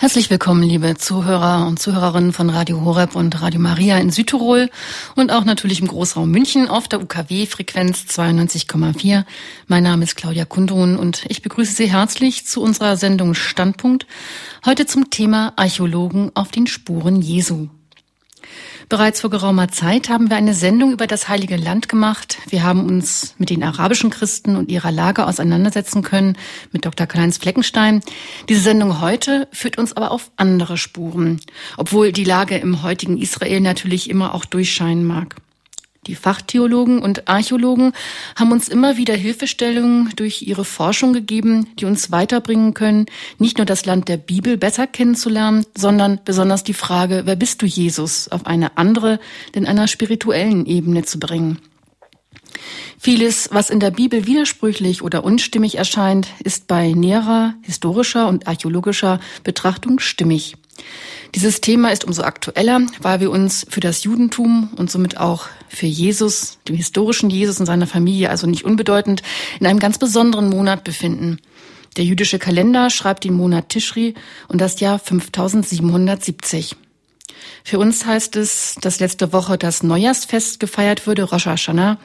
Herzlich willkommen, liebe Zuhörer und Zuhörerinnen von Radio Horeb und Radio Maria in Südtirol und auch natürlich im Großraum München auf der UKW-Frequenz 92,4. Mein Name ist Claudia Kundrun und ich begrüße Sie herzlich zu unserer Sendung Standpunkt. Heute zum Thema Archäologen auf den Spuren Jesu. Bereits vor geraumer Zeit haben wir eine Sendung über das Heilige Land gemacht. Wir haben uns mit den arabischen Christen und ihrer Lage auseinandersetzen können mit Dr. Karl-Heinz Fleckenstein. Diese Sendung heute führt uns aber auf andere Spuren, obwohl die Lage im heutigen Israel natürlich immer auch durchscheinen mag. Die Fachtheologen und Archäologen haben uns immer wieder Hilfestellungen durch ihre Forschung gegeben, die uns weiterbringen können, nicht nur das Land der Bibel besser kennenzulernen, sondern besonders die Frage, wer bist du Jesus, auf eine andere, denn einer spirituellen Ebene zu bringen. Vieles, was in der Bibel widersprüchlich oder unstimmig erscheint, ist bei näherer historischer und archäologischer Betrachtung stimmig. Dieses Thema ist umso aktueller, weil wir uns für das Judentum und somit auch für Jesus, dem historischen Jesus und seiner Familie, also nicht unbedeutend, in einem ganz besonderen Monat befinden. Der jüdische Kalender schreibt den Monat Tischri und das Jahr 5770. Für uns heißt es, dass letzte Woche das Neujahrsfest gefeiert würde, Rosh Hashanah,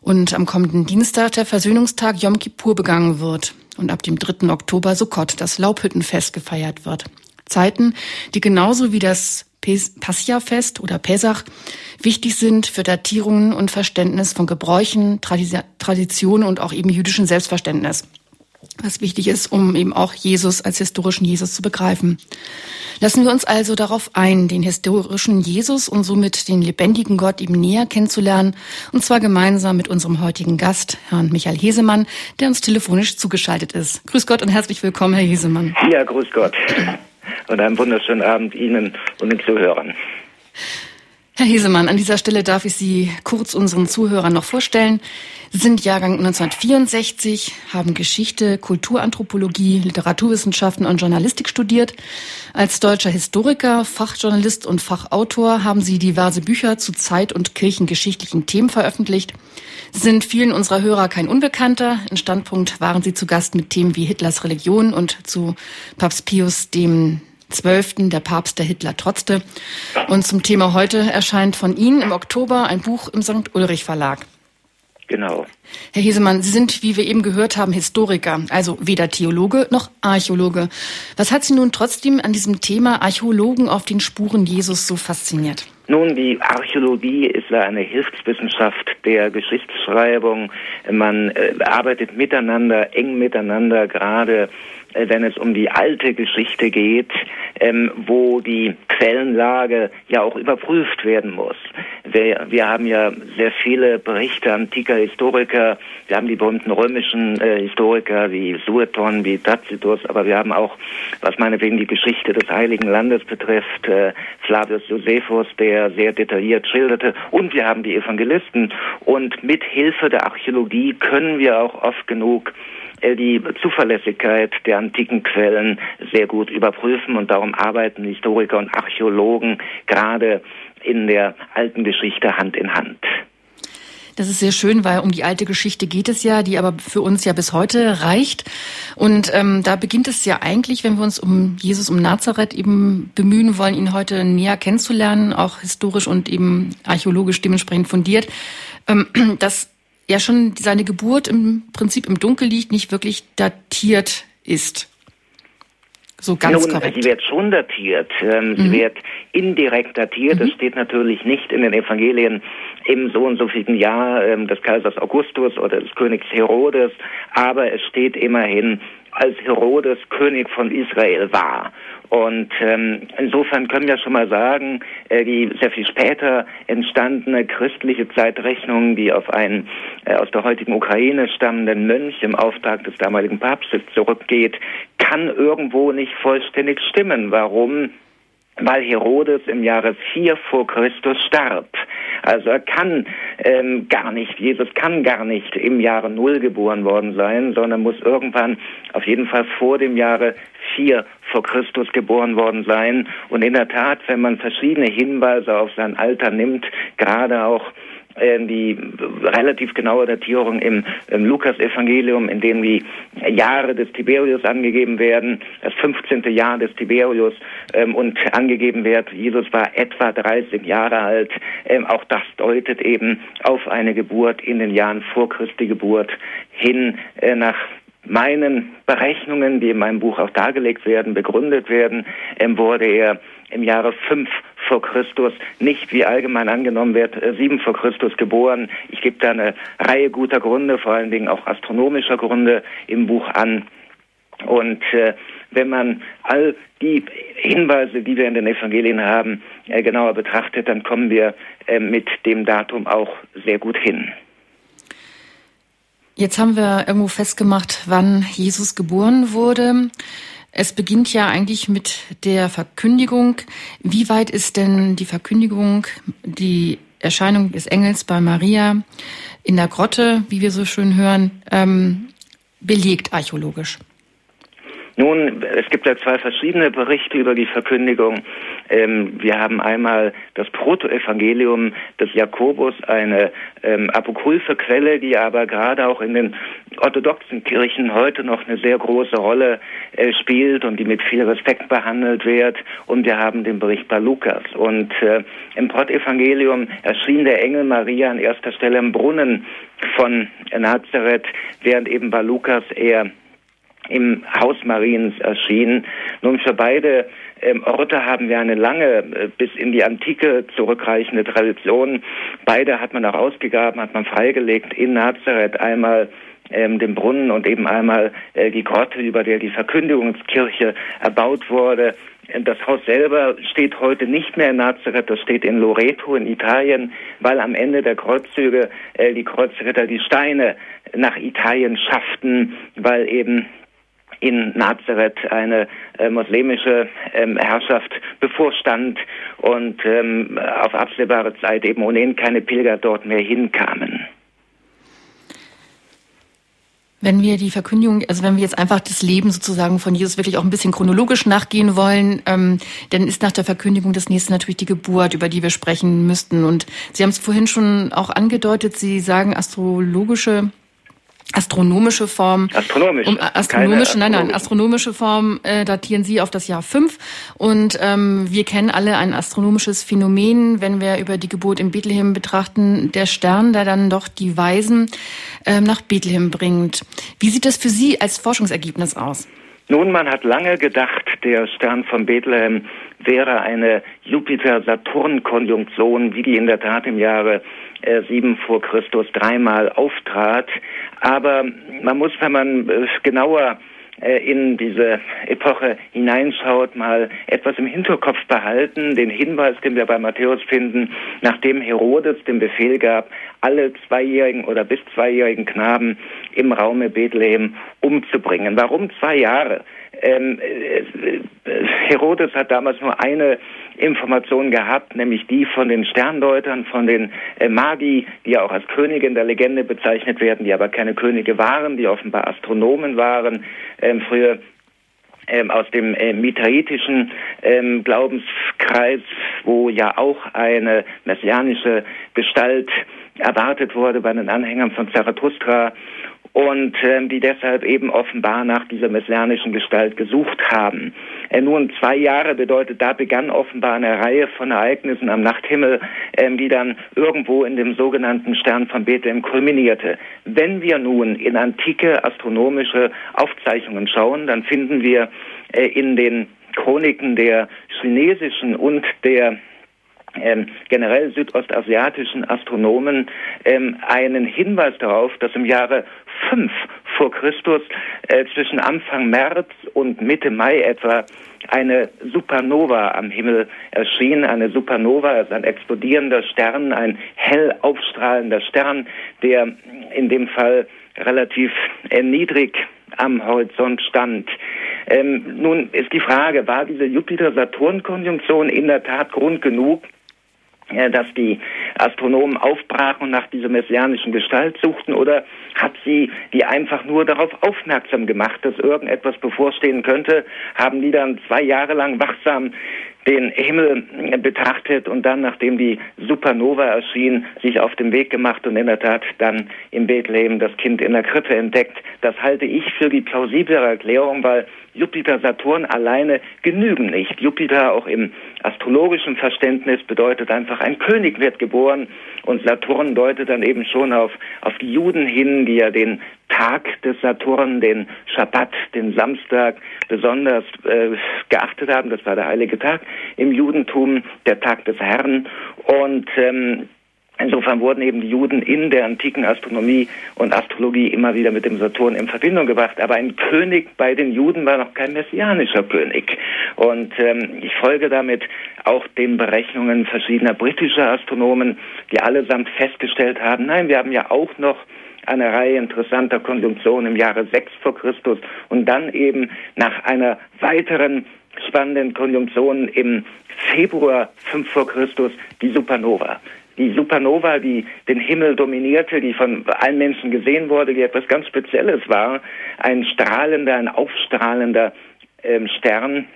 und am kommenden Dienstag der Versöhnungstag Yom Kippur begangen wird und ab dem 3. Oktober Sukkot, das Laubhüttenfest, gefeiert wird. Zeiten, die genauso wie das Passia-Fest oder Pesach wichtig sind für Datierungen und Verständnis von Gebräuchen, Traditionen und auch eben jüdischen Selbstverständnis. Was wichtig ist, um eben auch Jesus als historischen Jesus zu begreifen. Lassen wir uns also darauf ein, den historischen Jesus und somit den lebendigen Gott eben näher kennenzulernen, und zwar gemeinsam mit unserem heutigen Gast, Herrn Michael Hesemann, der uns telefonisch zugeschaltet ist. Grüß Gott und herzlich willkommen, Herr Hesemann. Ja, grüß Gott und einen wunderschönen Abend Ihnen und den Zuhörern. Herr Hesemann, an dieser Stelle darf ich Sie kurz unseren Zuhörern noch vorstellen. Sie sind Jahrgang 1964, haben Geschichte, Kulturanthropologie, Literaturwissenschaften und Journalistik studiert. Als deutscher Historiker, Fachjournalist und Fachautor haben Sie diverse Bücher zu zeit- und kirchengeschichtlichen Themen veröffentlicht. Sie sind vielen unserer Hörer kein Unbekannter. In Standpunkt waren Sie zu Gast mit Themen wie Hitlers Religion und zu Papst Pius dem Zwölften, der Papst, der Hitler trotzte. Und zum Thema heute erscheint von Ihnen im Oktober ein Buch im St. Ulrich Verlag. Genau. Herr Hesemann, Sie sind, wie wir eben gehört haben, Historiker, also weder Theologe noch Archäologe. Was hat Sie nun trotzdem an diesem Thema Archäologen auf den Spuren Jesus so fasziniert? Nun, die Archäologie ist eine Hilfswissenschaft der Geschichtsschreibung. Man äh, arbeitet miteinander, eng miteinander, gerade wenn es um die alte Geschichte geht, ähm, wo die Quellenlage ja auch überprüft werden muss. Wir, wir haben ja sehr viele Berichte antiker Historiker. Wir haben die berühmten römischen äh, Historiker wie Sueton, wie Tacitus, aber wir haben auch, was meinetwegen die Geschichte des Heiligen Landes betrifft, äh, Flavius Josephus, der sehr detailliert schilderte. Und wir haben die Evangelisten. Und mit Hilfe der Archäologie können wir auch oft genug äh, die Zuverlässigkeit der antiken Quellen sehr gut überprüfen und darum arbeiten Historiker und Archäologen gerade in der alten Geschichte Hand in Hand. Das ist sehr schön, weil um die alte Geschichte geht es ja, die aber für uns ja bis heute reicht. Und ähm, da beginnt es ja eigentlich, wenn wir uns um Jesus, um Nazareth eben bemühen wollen, ihn heute näher kennenzulernen, auch historisch und eben archäologisch dementsprechend fundiert, ähm, dass ja schon seine Geburt im Prinzip im Dunkel liegt, nicht wirklich datiert ist. So ganz Nun, korrekt. Sie wird schon datiert. Ähm, mhm. Sie wird indirekt datiert. Mhm. steht natürlich nicht in den Evangelien im so und so vielen Jahr ähm, des Kaisers Augustus oder des Königs Herodes, aber es steht immerhin, als Herodes König von Israel war. Und ähm, insofern können wir schon mal sagen, äh, die sehr viel später entstandene christliche Zeitrechnung, die auf einen äh, aus der heutigen Ukraine stammenden Mönch im Auftrag des damaligen Papstes zurückgeht, kann irgendwo nicht vollständig stimmen. Warum? Weil Herodes im Jahre 4 vor Christus starb. Also er kann ähm, gar nicht, Jesus kann gar nicht im Jahre Null geboren worden sein, sondern muss irgendwann auf jeden Fall vor dem Jahre 4 vor Christus geboren worden sein. Und in der Tat, wenn man verschiedene Hinweise auf sein Alter nimmt, gerade auch die relativ genaue Datierung im, im Lukas-Evangelium, in dem die Jahre des Tiberius angegeben werden, das 15. Jahr des Tiberius ähm, und angegeben wird, Jesus war etwa 30 Jahre alt. Ähm, auch das deutet eben auf eine Geburt in den Jahren vor Christi Geburt hin äh, nach meinen Berechnungen, die in meinem Buch auch dargelegt werden, begründet werden, ähm, wurde er im Jahre 5 vor Christus, nicht wie allgemein angenommen wird, 7 äh, vor Christus geboren. Ich gebe da eine Reihe guter Gründe, vor allen Dingen auch astronomischer Gründe im Buch an. Und äh, wenn man all die Hinweise, die wir in den Evangelien haben, äh, genauer betrachtet, dann kommen wir äh, mit dem Datum auch sehr gut hin. Jetzt haben wir irgendwo festgemacht, wann Jesus geboren wurde. Es beginnt ja eigentlich mit der Verkündigung. Wie weit ist denn die Verkündigung, die Erscheinung des Engels bei Maria in der Grotte, wie wir so schön hören, ähm, belegt archäologisch? Nun, es gibt ja zwei verschiedene Berichte über die Verkündigung. Ähm, wir haben einmal das Protoevangelium des Jakobus, eine ähm, apokryphe Quelle, die aber gerade auch in den orthodoxen Kirchen heute noch eine sehr große Rolle äh, spielt und die mit viel Respekt behandelt wird. Und wir haben den Bericht bei Lukas. Und äh, im Protevangelium erschien der Engel Maria an erster Stelle im Brunnen von Nazareth, während eben bei Lukas er im Haus Mariens erschien. Nun für beide ähm, Orte haben wir eine lange, äh, bis in die Antike zurückreichende Tradition. Beide hat man auch ausgegraben, hat man freigelegt in Nazareth einmal ähm, den Brunnen und eben einmal äh, die Grotte, über der die Verkündigungskirche erbaut wurde. Äh, das Haus selber steht heute nicht mehr in Nazareth, das steht in Loreto in Italien, weil am Ende der Kreuzzüge äh, die Kreuzritter die Steine nach Italien schafften, weil eben in Nazareth eine äh, muslimische ähm, Herrschaft bevorstand und ähm, auf absehbare Zeit eben ohnehin keine Pilger dort mehr hinkamen. Wenn wir die Verkündigung, also wenn wir jetzt einfach das Leben sozusagen von Jesus wirklich auch ein bisschen chronologisch nachgehen wollen, ähm, dann ist nach der Verkündigung das nächste natürlich die Geburt, über die wir sprechen müssten. Und Sie haben es vorhin schon auch angedeutet, Sie sagen astrologische astronomische Form. Astronomisch. Um, äh, astronomische, nein, nein, astronomische Form äh, datieren Sie auf das Jahr 5. Und ähm, wir kennen alle ein astronomisches Phänomen, wenn wir über die Geburt in Bethlehem betrachten, der Stern, der dann doch die Weisen äh, nach Bethlehem bringt. Wie sieht das für Sie als Forschungsergebnis aus? Nun, man hat lange gedacht, der Stern von Bethlehem wäre eine Jupiter-Saturn-Konjunktion, wie die in der Tat im Jahre 7 vor Christus dreimal auftrat. Aber man muss, wenn man äh, genauer äh, in diese Epoche hineinschaut, mal etwas im Hinterkopf behalten, den Hinweis, den wir bei Matthäus finden, nachdem Herodes den Befehl gab, alle zweijährigen oder bis zweijährigen Knaben im Raume Bethlehem umzubringen. Warum zwei Jahre? Ähm, äh, Herodes hat damals nur eine Information gehabt, nämlich die von den Sterndeutern, von den äh, Magi, die ja auch als Könige in der Legende bezeichnet werden, die aber keine Könige waren, die offenbar Astronomen waren, ähm, früher ähm, aus dem äh, mitraitischen ähm, Glaubenskreis, wo ja auch eine messianische Gestalt erwartet wurde bei den Anhängern von Zarathustra und ähm, die deshalb eben offenbar nach dieser messianischen Gestalt gesucht haben. Äh, nun zwei Jahre bedeutet, da begann offenbar eine Reihe von Ereignissen am Nachthimmel, ähm, die dann irgendwo in dem sogenannten Stern von Bethlehem kulminierte. Wenn wir nun in antike astronomische Aufzeichnungen schauen, dann finden wir äh, in den Chroniken der chinesischen und der ähm, generell südostasiatischen Astronomen ähm, einen Hinweis darauf, dass im Jahre 5 vor Christus äh, zwischen Anfang März und Mitte Mai etwa eine Supernova am Himmel erschien. Eine Supernova ist ein explodierender Stern, ein hell aufstrahlender Stern, der in dem Fall relativ äh, niedrig am Horizont stand. Ähm, nun ist die Frage, war diese Jupiter-Saturn-Konjunktion in der Tat Grund genug, dass die Astronomen aufbrachen und nach dieser messianischen Gestalt suchten oder hat sie die einfach nur darauf aufmerksam gemacht, dass irgendetwas bevorstehen könnte, haben die dann zwei Jahre lang wachsam den Himmel betrachtet und dann, nachdem die Supernova erschien, sich auf den Weg gemacht und in der Tat dann im Bethlehem das Kind in der Krippe entdeckt. Das halte ich für die plausiblere Erklärung, weil Jupiter, Saturn alleine genügen nicht. Jupiter auch im astrologischen Verständnis bedeutet einfach, ein König wird geboren und Saturn deutet dann eben schon auf, auf die Juden hin, die ja den Tag des Saturn, den Schabbat, den Samstag besonders äh, geachtet haben. Das war der heilige Tag im Judentum, der Tag des Herrn. Und ähm, Insofern wurden eben die Juden in der antiken Astronomie und Astrologie immer wieder mit dem Saturn in Verbindung gebracht. Aber ein König bei den Juden war noch kein messianischer König. Und ähm, ich folge damit auch den Berechnungen verschiedener britischer Astronomen, die allesamt festgestellt haben, nein, wir haben ja auch noch eine Reihe interessanter Konjunktionen im Jahre 6 vor Christus und dann eben nach einer weiteren spannenden Konjunktion im Februar 5 vor Christus die Supernova die Supernova, die den Himmel dominierte, die von allen Menschen gesehen wurde, die etwas ganz Spezielles war, ein strahlender, ein aufstrahlender ähm, Stern.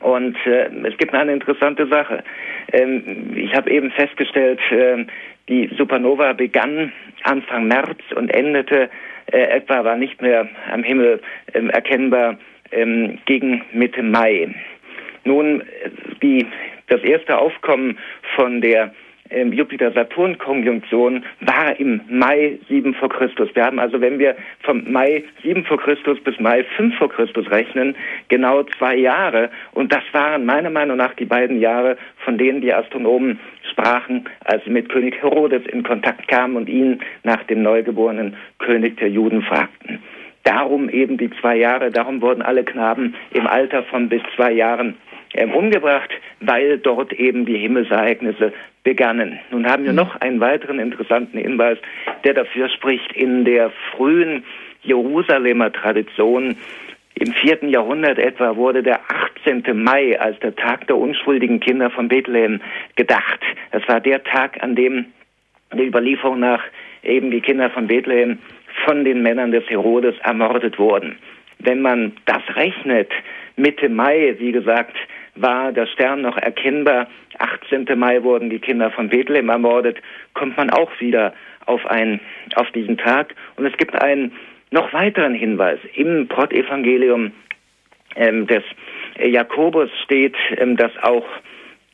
Und äh, es gibt eine interessante Sache. Ähm, ich habe eben festgestellt, äh, die Supernova begann Anfang März und endete äh, etwa, war nicht mehr am Himmel ähm, erkennbar ähm, gegen Mitte Mai. Nun, die, das erste Aufkommen von der ähm, Jupiter-Saturn-Konjunktion war im Mai 7 vor Christus. Wir haben also, wenn wir vom Mai 7 vor Christus bis Mai 5 vor Christus rechnen, genau zwei Jahre. Und das waren meiner Meinung nach die beiden Jahre, von denen die Astronomen sprachen, als sie mit König Herodes in Kontakt kamen und ihn nach dem neugeborenen König der Juden fragten. Darum eben die zwei Jahre, darum wurden alle Knaben im Alter von bis zwei Jahren ähm, umgebracht, weil dort eben die Himmelsereignisse begannen. Nun haben wir mhm. noch einen weiteren interessanten Hinweis, der dafür spricht, in der frühen Jerusalemer Tradition im vierten Jahrhundert etwa wurde der 18. Mai als der Tag der unschuldigen Kinder von Bethlehem gedacht. Das war der Tag, an dem die Überlieferung nach eben die Kinder von Bethlehem von den Männern des Herodes ermordet wurden. Wenn man das rechnet, Mitte Mai, wie gesagt, war der Stern noch erkennbar. 18. Mai wurden die Kinder von Bethlehem ermordet. Kommt man auch wieder auf, ein, auf diesen Tag. Und es gibt einen noch weiteren Hinweis. Im Prottevangelium ähm, des Jakobus steht, ähm, dass auch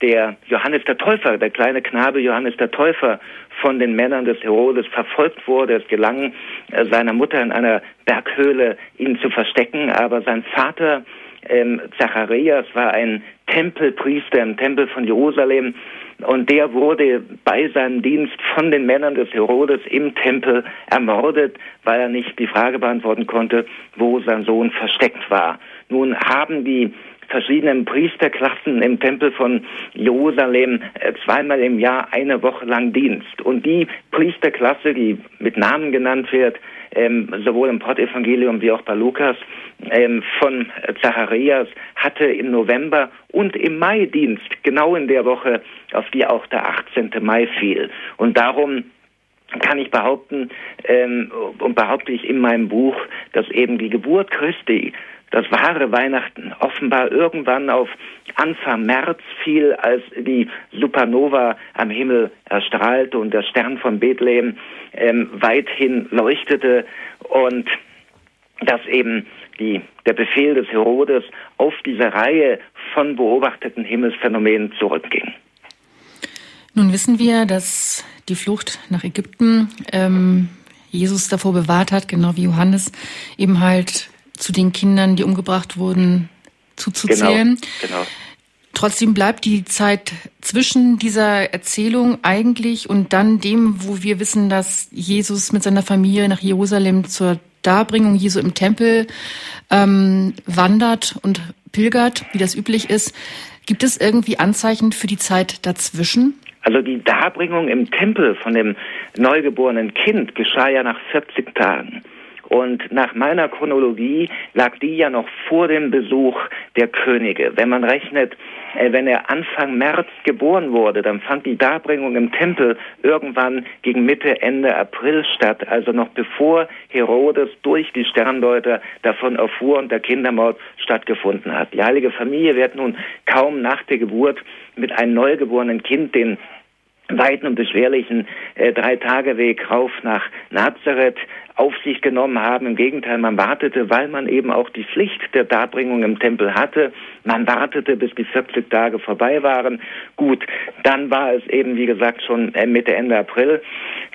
der Johannes der Täufer, der kleine Knabe Johannes der Täufer von den Männern des Herodes verfolgt wurde. Es gelang äh, seiner Mutter in einer Berghöhle, ihn zu verstecken, aber sein Vater ähm, Zacharias war ein Tempelpriester im Tempel von Jerusalem und der wurde bei seinem Dienst von den Männern des Herodes im Tempel ermordet, weil er nicht die Frage beantworten konnte, wo sein Sohn versteckt war. Nun haben die verschiedenen Priesterklassen im Tempel von Jerusalem äh, zweimal im Jahr eine Woche lang Dienst. Und die Priesterklasse, die mit Namen genannt wird, ähm, sowohl im Pottevangelium wie auch bei Lukas, ähm, von Zacharias hatte im November und im Mai Dienst, genau in der Woche, auf die auch der 18. Mai fiel. Und darum kann ich behaupten ähm, und behaupte ich in meinem Buch, dass eben die Geburt Christi das wahre Weihnachten offenbar irgendwann auf Anfang März fiel, als die Supernova am Himmel erstrahlte und der Stern von Bethlehem ähm, weithin leuchtete und dass eben die, der Befehl des Herodes auf diese Reihe von beobachteten Himmelsphänomenen zurückging. Nun wissen wir, dass die Flucht nach Ägypten ähm, Jesus davor bewahrt hat, genau wie Johannes, eben halt zu den Kindern, die umgebracht wurden, zuzuzählen. Genau, genau. Trotzdem bleibt die Zeit zwischen dieser Erzählung eigentlich und dann dem, wo wir wissen, dass Jesus mit seiner Familie nach Jerusalem zur Darbringung Jesu im Tempel ähm, wandert und pilgert, wie das üblich ist. Gibt es irgendwie Anzeichen für die Zeit dazwischen? Also die Darbringung im Tempel von dem neugeborenen Kind geschah ja nach 40 Tagen. Und nach meiner Chronologie lag die ja noch vor dem Besuch der Könige. Wenn man rechnet, äh, wenn er Anfang März geboren wurde, dann fand die Darbringung im Tempel irgendwann gegen Mitte, Ende April statt, also noch bevor Herodes durch die Sterndeuter davon erfuhr und der Kindermord stattgefunden hat. Die heilige Familie wird nun kaum nach der Geburt mit einem neugeborenen Kind den weiten und beschwerlichen äh, Drei-Tage-Weg rauf nach Nazareth auf sich genommen haben. Im Gegenteil, man wartete, weil man eben auch die Pflicht der Darbringung im Tempel hatte. Man wartete, bis die 40 Tage vorbei waren. Gut, dann war es eben, wie gesagt, schon äh, Mitte, Ende April.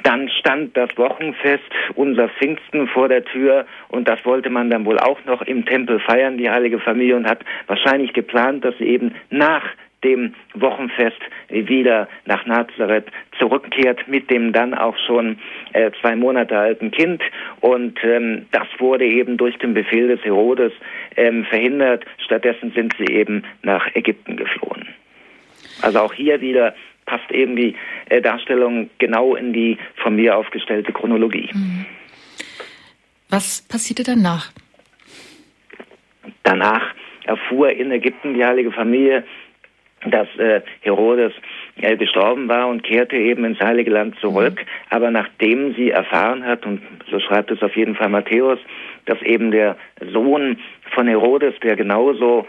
Dann stand das Wochenfest, unser Pfingsten vor der Tür und das wollte man dann wohl auch noch im Tempel feiern, die heilige Familie, und hat wahrscheinlich geplant, dass sie eben nach dem Wochenfest wieder nach Nazareth zurückkehrt mit dem dann auch schon äh, zwei Monate alten Kind. Und ähm, das wurde eben durch den Befehl des Herodes ähm, verhindert. Stattdessen sind sie eben nach Ägypten geflohen. Also auch hier wieder passt eben die äh, Darstellung genau in die von mir aufgestellte Chronologie. Mhm. Was passierte danach? Danach erfuhr in Ägypten die heilige Familie, dass äh, Herodes äh, gestorben war und kehrte eben ins Heilige Land zurück. Mhm. Aber nachdem sie erfahren hat, und so schreibt es auf jeden Fall Matthäus, dass eben der Sohn von Herodes, der genauso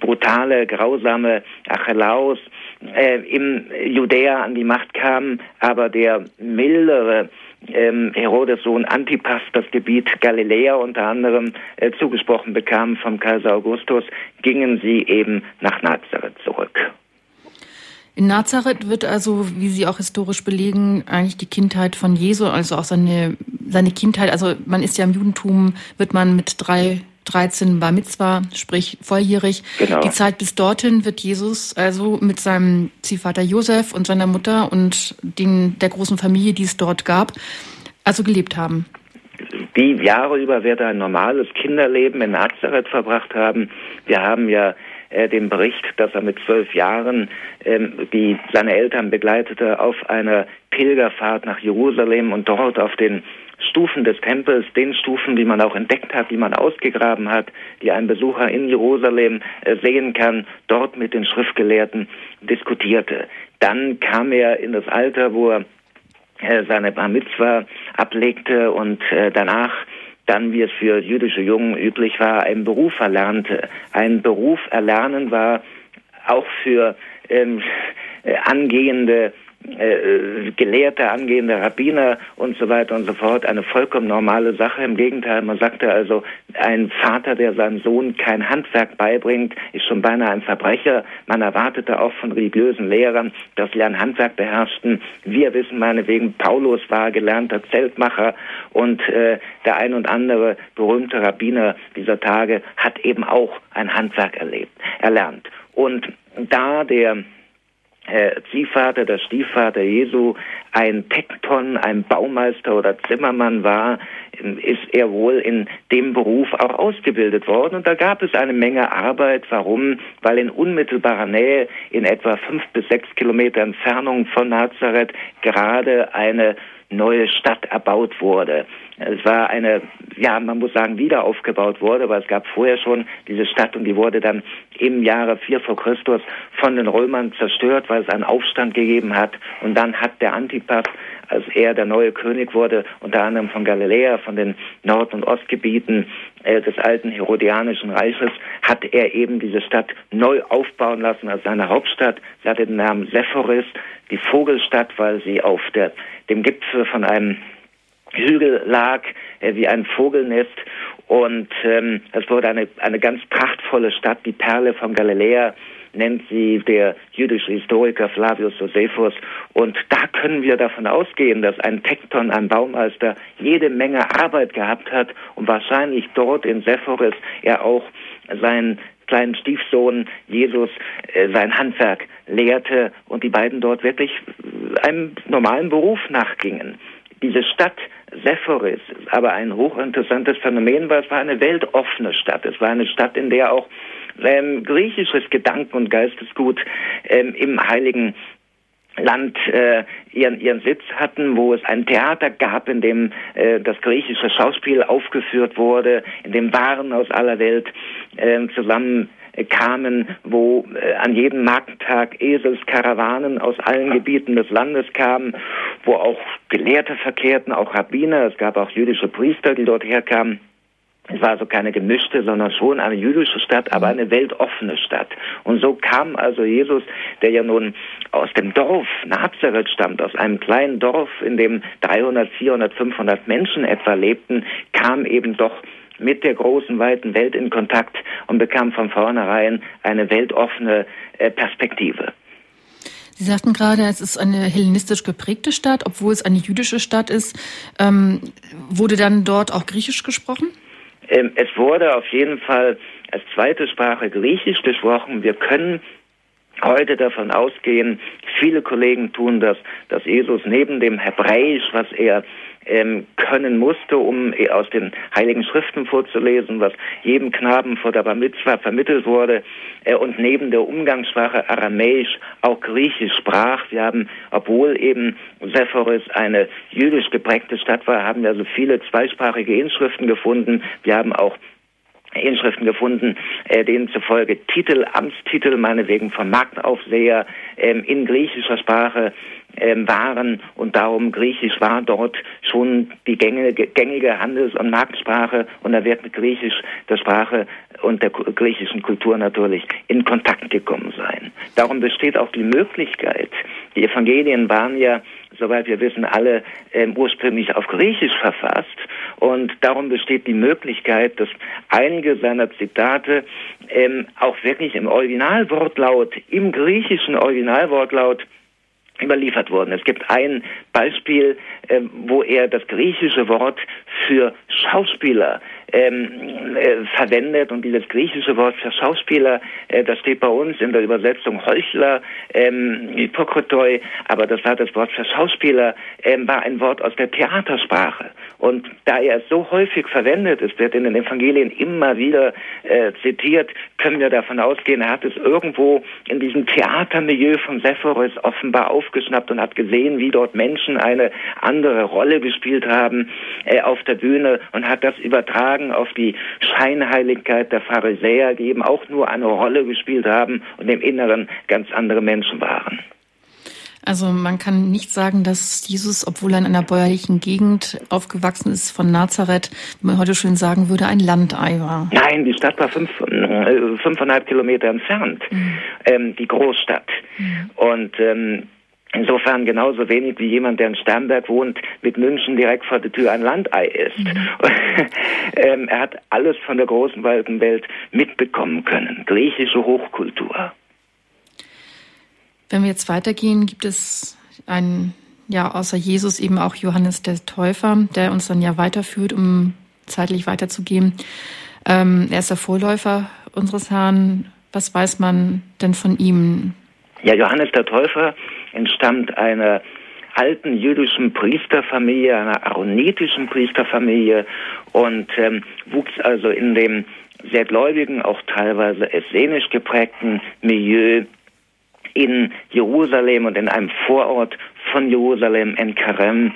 brutale, grausame Archelaus äh, im Judäa an die Macht kam, aber der mildere ähm, Herodes Sohn Antipas das Gebiet Galiläa unter anderem äh, zugesprochen bekam vom Kaiser Augustus, gingen sie eben nach Nazareth zurück. In Nazareth wird also, wie Sie auch historisch belegen, eigentlich die Kindheit von Jesu, also auch seine, seine Kindheit, also man ist ja im Judentum, wird man mit drei 13 Bar Mitzvah, sprich volljährig. Genau. Die Zeit bis dorthin wird Jesus also mit seinem Ziehvater Josef und seiner Mutter und den, der großen Familie, die es dort gab, also gelebt haben. Die Jahre über wird er ein normales Kinderleben in Nazareth verbracht haben. Wir haben ja äh, den Bericht, dass er mit zwölf Jahren ähm, die seine Eltern begleitete auf einer Pilgerfahrt nach Jerusalem und dort auf den Stufen des Tempels, den Stufen, die man auch entdeckt hat, die man ausgegraben hat, die ein Besucher in Jerusalem äh, sehen kann, dort mit den Schriftgelehrten diskutierte. Dann kam er in das Alter, wo er äh, seine Bar Mitzvah ablegte und äh, danach dann, wie es für jüdische Jungen üblich war, einen Beruf erlernte. Ein Beruf erlernen war auch für ähm, angehende äh, Gelehrte, angehende Rabbiner und so weiter und so fort eine vollkommen normale Sache. Im Gegenteil, man sagte also, ein Vater, der seinem Sohn kein Handwerk beibringt, ist schon beinahe ein Verbrecher. Man erwartete auch von religiösen Lehrern, dass sie ein Handwerk beherrschten. Wir wissen meinetwegen, Paulus war gelernter Zeltmacher und äh, der ein und andere berühmte Rabbiner dieser Tage hat eben auch ein Handwerk erlebt, erlernt. Und da der äh, Ziehvater, der Stiefvater Jesu, ein Tekton, ein Baumeister oder Zimmermann war, ist er wohl in dem Beruf auch ausgebildet worden. Und da gab es eine Menge Arbeit. Warum? Weil in unmittelbarer Nähe, in etwa fünf bis sechs Kilometer Entfernung von Nazareth, gerade eine neue Stadt erbaut wurde. Es war eine, ja, man muss sagen, wieder aufgebaut wurde, weil es gab vorher schon diese Stadt und die wurde dann im Jahre 4 vor Christus von den Römern zerstört, weil es einen Aufstand gegeben hat. Und dann hat der Antipas, als er der neue König wurde, unter anderem von Galiläa, von den Nord- und Ostgebieten äh, des alten Herodianischen Reiches, hat er eben diese Stadt neu aufbauen lassen als seine Hauptstadt. Sie hatte den Namen Sephoris, die Vogelstadt, weil sie auf der, dem Gipfel von einem Hügel lag, äh, wie ein Vogelnest. Und ähm, es wurde eine, eine ganz prachtvolle Stadt, die Perle von Galiläa, nennt sie der jüdische Historiker Flavius Josephus. Und da können wir davon ausgehen, dass ein Tekton, ein Baumeister, jede Menge Arbeit gehabt hat und wahrscheinlich dort in Sephoris er auch seinen kleinen Stiefsohn Jesus äh, sein Handwerk lehrte und die beiden dort wirklich einem normalen Beruf nachgingen. Diese Stadt Sephoris ist aber ein hochinteressantes Phänomen, weil es war eine weltoffene Stadt. Es war eine Stadt, in der auch ähm, griechisches Gedanken- und Geistesgut ähm, im Heiligen Land äh, ihren, ihren Sitz hatten, wo es ein Theater gab, in dem äh, das griechische Schauspiel aufgeführt wurde, in dem Waren aus aller Welt äh, zusammen kamen, wo äh, an jedem Markttag Eselskarawanen aus allen Gebieten des Landes kamen, wo auch Gelehrte verkehrten, auch Rabbiner, es gab auch jüdische Priester, die dort herkamen. Es war also keine gemischte, sondern schon eine jüdische Stadt, aber eine weltoffene Stadt. Und so kam also Jesus, der ja nun aus dem Dorf Nazareth stammt, aus einem kleinen Dorf, in dem 300, 400, 500 Menschen etwa lebten, kam eben doch mit der großen, weiten Welt in Kontakt und bekam von vornherein eine weltoffene äh, Perspektive. Sie sagten gerade, es ist eine hellenistisch geprägte Stadt, obwohl es eine jüdische Stadt ist. Ähm, wurde dann dort auch Griechisch gesprochen? Ähm, es wurde auf jeden Fall als zweite Sprache Griechisch gesprochen. Wir können heute davon ausgehen, viele Kollegen tun das, dass Jesus neben dem Hebräisch, was er ähm, können musste, um äh, aus den Heiligen Schriften vorzulesen, was jedem Knaben vor der Bar Mitzvah vermittelt wurde, äh, und neben der Umgangssprache Aramäisch auch Griechisch sprach. Wir haben, obwohl eben Sephoris eine jüdisch geprägte Stadt war, haben wir also viele zweisprachige Inschriften gefunden. Wir haben auch Inschriften gefunden, äh, denen zufolge Titel, Amtstitel, meinetwegen vom Marktaufseher ähm, in griechischer Sprache waren. Und darum Griechisch war dort schon die gängige, gängige Handels- und Marktsprache. Und da wird mit Griechisch der Sprache und der griechischen Kultur natürlich in Kontakt gekommen sein. Darum besteht auch die Möglichkeit, die Evangelien waren ja, soweit wir wissen, alle ähm, ursprünglich auf Griechisch verfasst. Und darum besteht die Möglichkeit, dass einige seiner Zitate ähm, auch wirklich im Originalwortlaut, im griechischen Originalwortlaut überliefert wurden. Es gibt ein Beispiel, äh, wo er das griechische Wort für Schauspieler ähm, äh, verwendet und dieses griechische Wort für Schauspieler, äh, das steht bei uns in der Übersetzung Heuchler, ähm, Hypokrotoi, aber das war das Wort für Schauspieler, ähm, war ein Wort aus der Theatersprache. Und da er so häufig verwendet ist, wird in den Evangelien immer wieder äh, zitiert, können wir davon ausgehen, er hat es irgendwo in diesem Theatermilieu von Sepphoris offenbar aufgeschnappt und hat gesehen, wie dort Menschen eine andere Rolle gespielt haben äh, auf der Bühne und hat das übertragen auf die Scheinheiligkeit der Pharisäer, die eben auch nur eine Rolle gespielt haben und im Inneren ganz andere Menschen waren. Also man kann nicht sagen, dass Jesus, obwohl er in einer bäuerlichen Gegend aufgewachsen ist, von Nazareth, wie man heute schön sagen würde, ein Landei war. Nein, die Stadt war fünf, äh, fünfeinhalb Kilometer entfernt, mhm. ähm, die Großstadt. Mhm. Und ähm, Insofern genauso wenig wie jemand, der in Sternberg wohnt, mit München direkt vor der Tür ein Landei ist. Mhm. ähm, er hat alles von der großen weiten Welt mitbekommen können. Griechische Hochkultur. Wenn wir jetzt weitergehen, gibt es einen, ja, außer Jesus eben auch Johannes der Täufer, der uns dann ja weiterführt, um zeitlich weiterzugehen. Ähm, er ist der Vorläufer unseres Herrn. Was weiß man denn von ihm? Ja, Johannes der Täufer entstammt einer alten jüdischen Priesterfamilie, einer aaronitischen Priesterfamilie und ähm, wuchs also in dem sehr gläubigen, auch teilweise essenisch geprägten Milieu in Jerusalem und in einem Vorort von Jerusalem, Enkarem,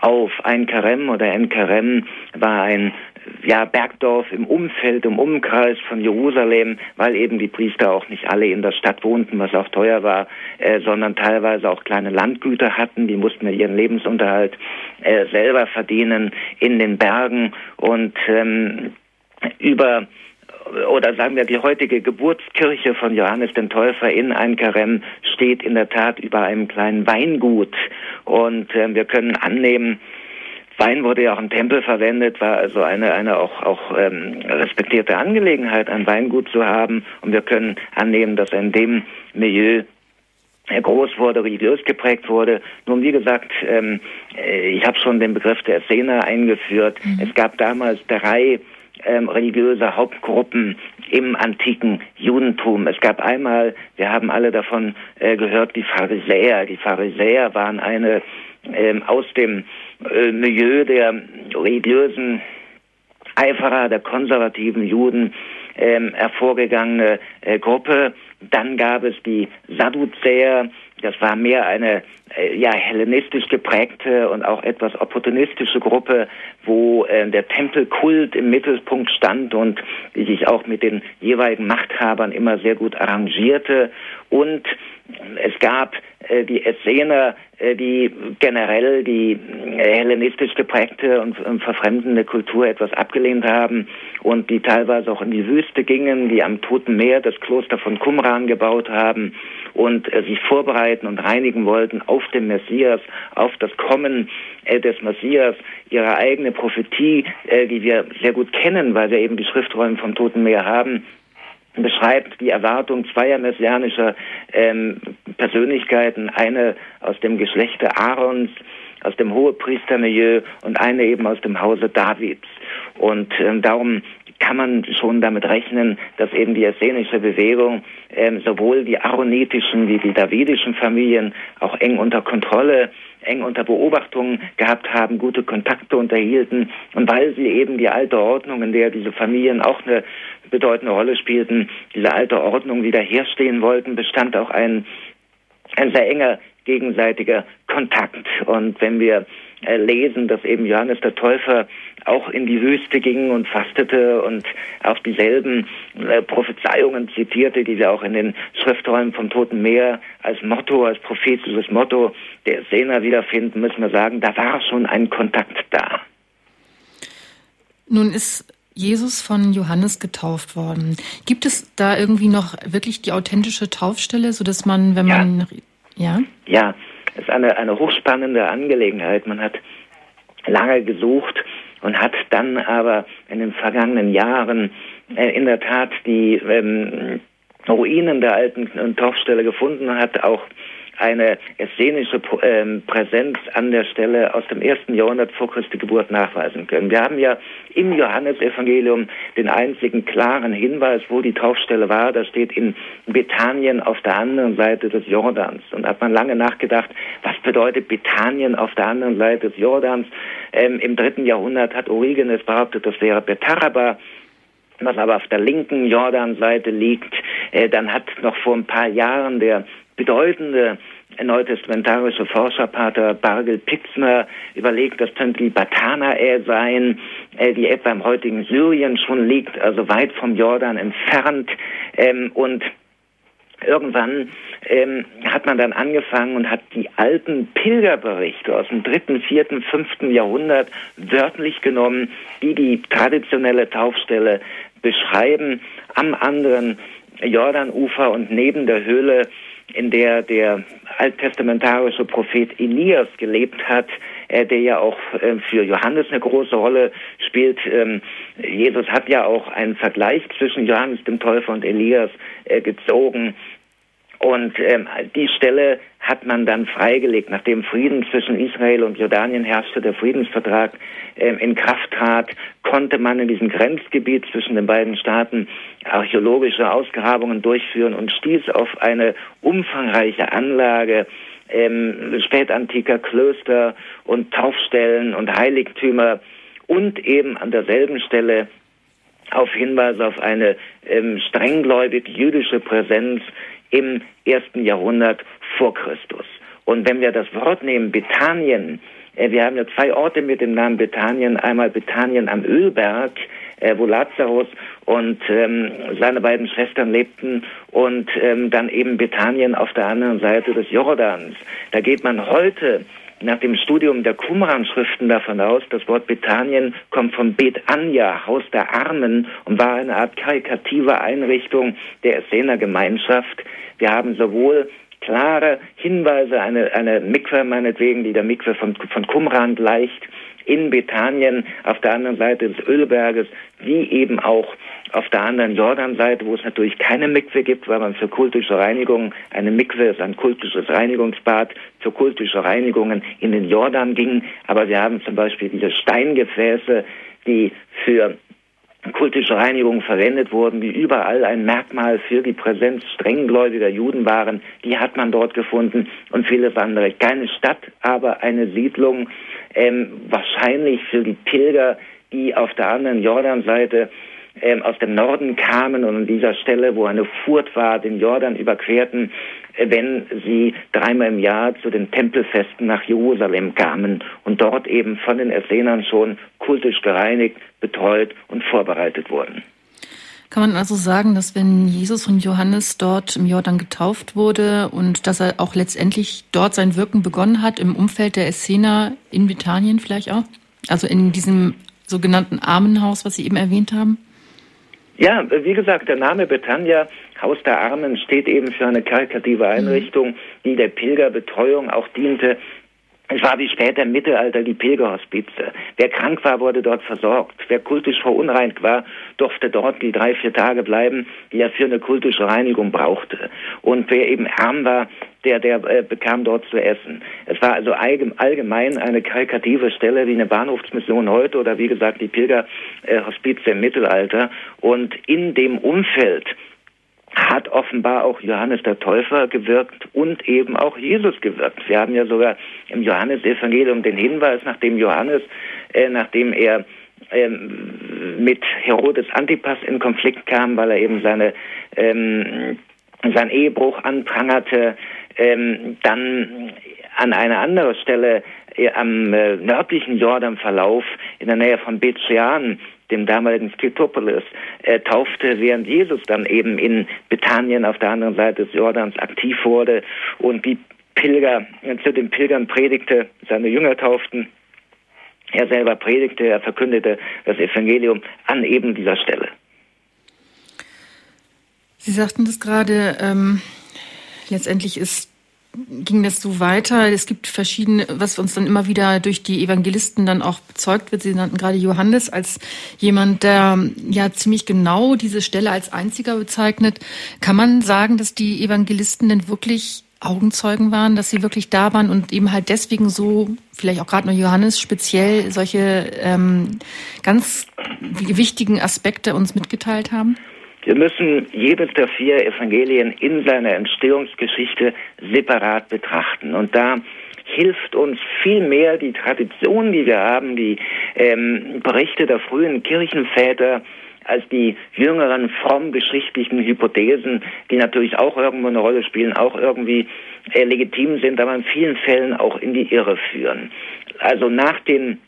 auf. Ein Karem oder Enkarem war ein ja, Bergdorf im Umfeld, im Umkreis von Jerusalem, weil eben die Priester auch nicht alle in der Stadt wohnten, was auch teuer war, äh, sondern teilweise auch kleine Landgüter hatten, die mussten ihren Lebensunterhalt äh, selber verdienen in den Bergen und ähm, über oder sagen wir die heutige Geburtskirche von Johannes den Täufer in Einkarem steht in der Tat über einem kleinen Weingut und äh, wir können annehmen, Wein wurde ja auch im Tempel verwendet, war also eine, eine auch, auch ähm, respektierte Angelegenheit, ein Weingut zu haben. Und wir können annehmen, dass in dem Milieu groß wurde, religiös geprägt wurde. Nun, wie gesagt, ähm, äh, ich habe schon den Begriff der Szene eingeführt. Mhm. Es gab damals drei ähm, religiöse Hauptgruppen im antiken Judentum. Es gab einmal, wir haben alle davon äh, gehört, die Pharisäer. Die Pharisäer waren eine ähm, aus dem äh, Milieu der religiösen Eiferer, der konservativen Juden ähm, hervorgegangene äh, Gruppe. Dann gab es die Sadduzäer, das war mehr eine äh, ja hellenistisch geprägte und auch etwas opportunistische Gruppe, wo äh, der Tempelkult im Mittelpunkt stand und die sich auch mit den jeweiligen Machthabern immer sehr gut arrangierte. Und es gab äh, die Essener, äh, die generell die äh, hellenistisch geprägte und, und verfremdende Kultur etwas abgelehnt haben und die teilweise auch in die Wüste gingen, die am Toten Meer das Kloster von Qumran gebaut haben und äh, sich vorbereiten und reinigen wollten auf den Messias, auf das Kommen äh, des Messias, ihre eigene Prophetie, äh, die wir sehr gut kennen, weil wir eben die Schriftrollen vom Toten Meer haben, beschreibt die Erwartung zweier messianischer ähm, Persönlichkeiten, eine aus dem Geschlechte Aarons, aus dem Hohepriestermilieu und eine eben aus dem Hause Davids. Und ähm, darum kann man schon damit rechnen, dass eben die essenische Bewegung ähm, sowohl die aaronitischen wie die davidischen Familien auch eng unter Kontrolle, eng unter Beobachtung gehabt haben, gute Kontakte unterhielten und weil sie eben die alte Ordnung, in der diese Familien auch eine bedeutende Rolle spielten, diese alte Ordnung wiederherstehen wollten, bestand auch ein, ein sehr enger gegenseitiger Kontakt. Und wenn wir äh, lesen, dass eben Johannes der Täufer auch in die Wüste ging und fastete und auch dieselben äh, Prophezeiungen zitierte, die wir auch in den Schriftrollen vom Toten Meer als Motto, als prophetisches Motto der Sena wiederfinden, müssen wir sagen, da war schon ein Kontakt da. Nun ist Jesus von Johannes getauft worden. Gibt es da irgendwie noch wirklich die authentische Taufstelle, so dass man, wenn man ja, ja, ist eine eine hochspannende Angelegenheit. Man hat lange gesucht und hat dann aber in den vergangenen Jahren äh, in der Tat die ähm, Ruinen der alten Taufstelle gefunden, hat auch eine essenische ähm, Präsenz an der Stelle aus dem ersten Jahrhundert vor Christi Geburt nachweisen können. Wir haben ja im Johannesevangelium den einzigen klaren Hinweis, wo die Taufstelle war. Das steht in Bethanien auf der anderen Seite des Jordans. Und hat man lange nachgedacht, was bedeutet Bethanien auf der anderen Seite des Jordans? Ähm, Im dritten Jahrhundert hat Origenes behauptet, das wäre Betharaba was aber auf der linken Jordanseite liegt. Äh, dann hat noch vor ein paar Jahren der bedeutende neutestamentarische Forscherpater Bargel Pitzner überlegt, das könnte die Batanae sein, äh, die etwa im heutigen Syrien schon liegt, also weit vom Jordan entfernt. Ähm, und irgendwann ähm, hat man dann angefangen und hat die alten Pilgerberichte aus dem dritten, vierten, fünften Jahrhundert wörtlich genommen, die die traditionelle Taufstelle beschreiben, am anderen Jordanufer und neben der Höhle in der der alttestamentarische Prophet Elias gelebt hat, äh, der ja auch äh, für Johannes eine große Rolle spielt. Ähm, Jesus hat ja auch einen Vergleich zwischen Johannes dem Täufer und Elias äh, gezogen. Und ähm, die Stelle hat man dann freigelegt, nachdem Frieden zwischen Israel und Jordanien herrschte, der Friedensvertrag ähm, in Kraft trat, konnte man in diesem Grenzgebiet zwischen den beiden Staaten archäologische Ausgrabungen durchführen und stieß auf eine umfangreiche Anlage ähm, spätantiker Klöster und Taufstellen und Heiligtümer und eben an derselben Stelle auf Hinweise auf eine ähm, strenggläubig jüdische Präsenz im ersten Jahrhundert vor Christus. Und wenn wir das Wort nehmen, Bethanien, äh, wir haben ja zwei Orte mit dem Namen Bethanien, einmal Bethanien am Ölberg, äh, wo Lazarus und ähm, seine beiden Schwestern lebten und ähm, dann eben Bethanien auf der anderen Seite des Jordans. Da geht man heute nach dem Studium der Qumran-Schriften davon aus, das Wort Bethanien kommt von Bet Anja, Haus der Armen, und war eine Art karikative Einrichtung der Essener Gemeinschaft. Wir haben sowohl klare Hinweise, eine, eine Mikwe meinetwegen, die der Mikwe von, von Qumran gleicht, in Bethanien auf der anderen Seite des Ölberges, wie eben auch auf der anderen Jordanseite, wo es natürlich keine Mikwe gibt, weil man für kultische Reinigung, eine Mikwe ist ein kultisches Reinigungsbad, für kultische Reinigungen in den Jordan ging. Aber wir haben zum Beispiel diese Steingefäße, die für kultische Reinigung verwendet wurden, die überall ein Merkmal für die Präsenz strenggläubiger Juden waren, die hat man dort gefunden und vieles andere. Keine Stadt, aber eine Siedlung, ähm, wahrscheinlich für die Pilger, die auf der anderen Jordanseite ähm, aus dem Norden kamen und an dieser Stelle, wo eine Furt war, den Jordan überquerten, äh, wenn sie dreimal im Jahr zu den Tempelfesten nach Jerusalem kamen und dort eben von den Essenern schon kultisch gereinigt, betreut und vorbereitet wurden. Kann man also sagen, dass wenn Jesus von Johannes dort im Jordan getauft wurde und dass er auch letztendlich dort sein Wirken begonnen hat, im Umfeld der Essener in Bethanien vielleicht auch? Also in diesem sogenannten Armenhaus, was Sie eben erwähnt haben? Ja, wie gesagt, der Name Betania, Haus der Armen, steht eben für eine karitative Einrichtung, die der Pilgerbetreuung auch diente. Es war wie später im Mittelalter die Pilgerhospize. Wer krank war, wurde dort versorgt. Wer kultisch verunreinigt war, durfte dort die drei, vier Tage bleiben, die er für eine kultische Reinigung brauchte. Und wer eben arm war, der, der äh, bekam dort zu essen. Es war also allgemein eine karikative Stelle wie eine Bahnhofsmission heute oder wie gesagt die Pilgerhospize im Mittelalter. Und in dem Umfeld hat offenbar auch Johannes der Täufer gewirkt und eben auch Jesus gewirkt. Wir haben ja sogar im Johannesevangelium den Hinweis, nachdem Johannes, äh, nachdem er ähm, mit Herodes Antipas in Konflikt kam, weil er eben seine ähm, sein Ehebruch anprangerte, ähm, dann an einer anderen Stelle äh, am äh, nördlichen Jordanverlauf in der Nähe von Bethshean dem damaligen Skytopolis, äh, taufte, während Jesus dann eben in Bethanien auf der anderen Seite des Jordans aktiv wurde und die Pilger, äh, zu den Pilgern predigte, seine Jünger tauften. Er selber predigte, er verkündete das Evangelium an eben dieser Stelle. Sie sagten das gerade, ähm, letztendlich ist ging das so weiter. Es gibt verschiedene, was uns dann immer wieder durch die Evangelisten dann auch bezeugt wird. Sie nannten gerade Johannes als jemand, der ja ziemlich genau diese Stelle als einziger bezeichnet. Kann man sagen, dass die Evangelisten denn wirklich Augenzeugen waren, dass sie wirklich da waren und eben halt deswegen so, vielleicht auch gerade nur Johannes, speziell solche ähm, ganz wichtigen Aspekte uns mitgeteilt haben? Wir müssen jedes der vier Evangelien in seiner Entstehungsgeschichte separat betrachten. Und da hilft uns viel mehr die Tradition, die wir haben, die ähm, Berichte der frühen Kirchenväter, als die jüngeren fromm-geschichtlichen Hypothesen, die natürlich auch irgendwo eine Rolle spielen, auch irgendwie äh, legitim sind, aber in vielen Fällen auch in die Irre führen. Also nach den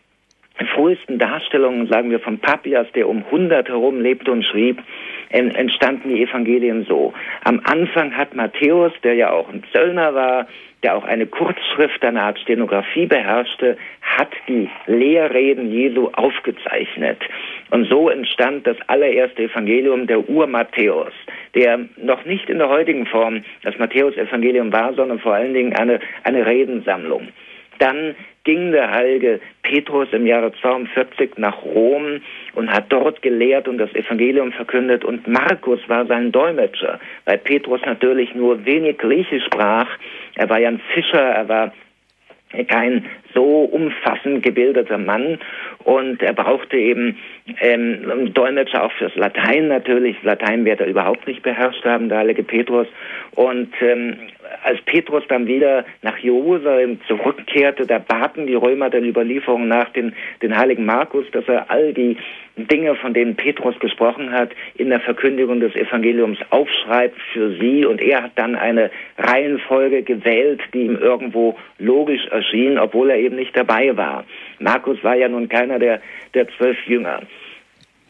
frühesten Darstellungen, sagen wir von Papias, der um 100 herum lebte und schrieb, entstanden die Evangelien so. Am Anfang hat Matthäus, der ja auch ein Zöllner war, der auch eine Kurzschrift, eine Art Stenografie beherrschte, hat die Lehrreden Jesu aufgezeichnet. Und so entstand das allererste Evangelium der Ur-Matthäus, der noch nicht in der heutigen Form das Matthäus-Evangelium war, sondern vor allen Dingen eine, eine Redensammlung. Dann ging der heilige Petrus im Jahre 42 nach Rom und hat dort gelehrt und das Evangelium verkündet und Markus war sein Dolmetscher, weil Petrus natürlich nur wenig Griechisch sprach. Er war ja ein Fischer, er war kein so umfassend gebildeter Mann und er brauchte eben ähm, Dolmetscher auch fürs Latein natürlich. Latein wird er überhaupt nicht beherrscht haben, der heilige Petrus. Und ähm, als Petrus dann wieder nach Jerusalem zurückkehrte, da baten die Römer der Überlieferung nach den, den heiligen Markus, dass er all die Dinge, von denen Petrus gesprochen hat, in der Verkündigung des Evangeliums aufschreibt für sie. Und er hat dann eine Reihenfolge gewählt, die ihm irgendwo logisch erschien, obwohl er eben nicht dabei war. Markus war ja nun keiner der, der zwölf Jünger.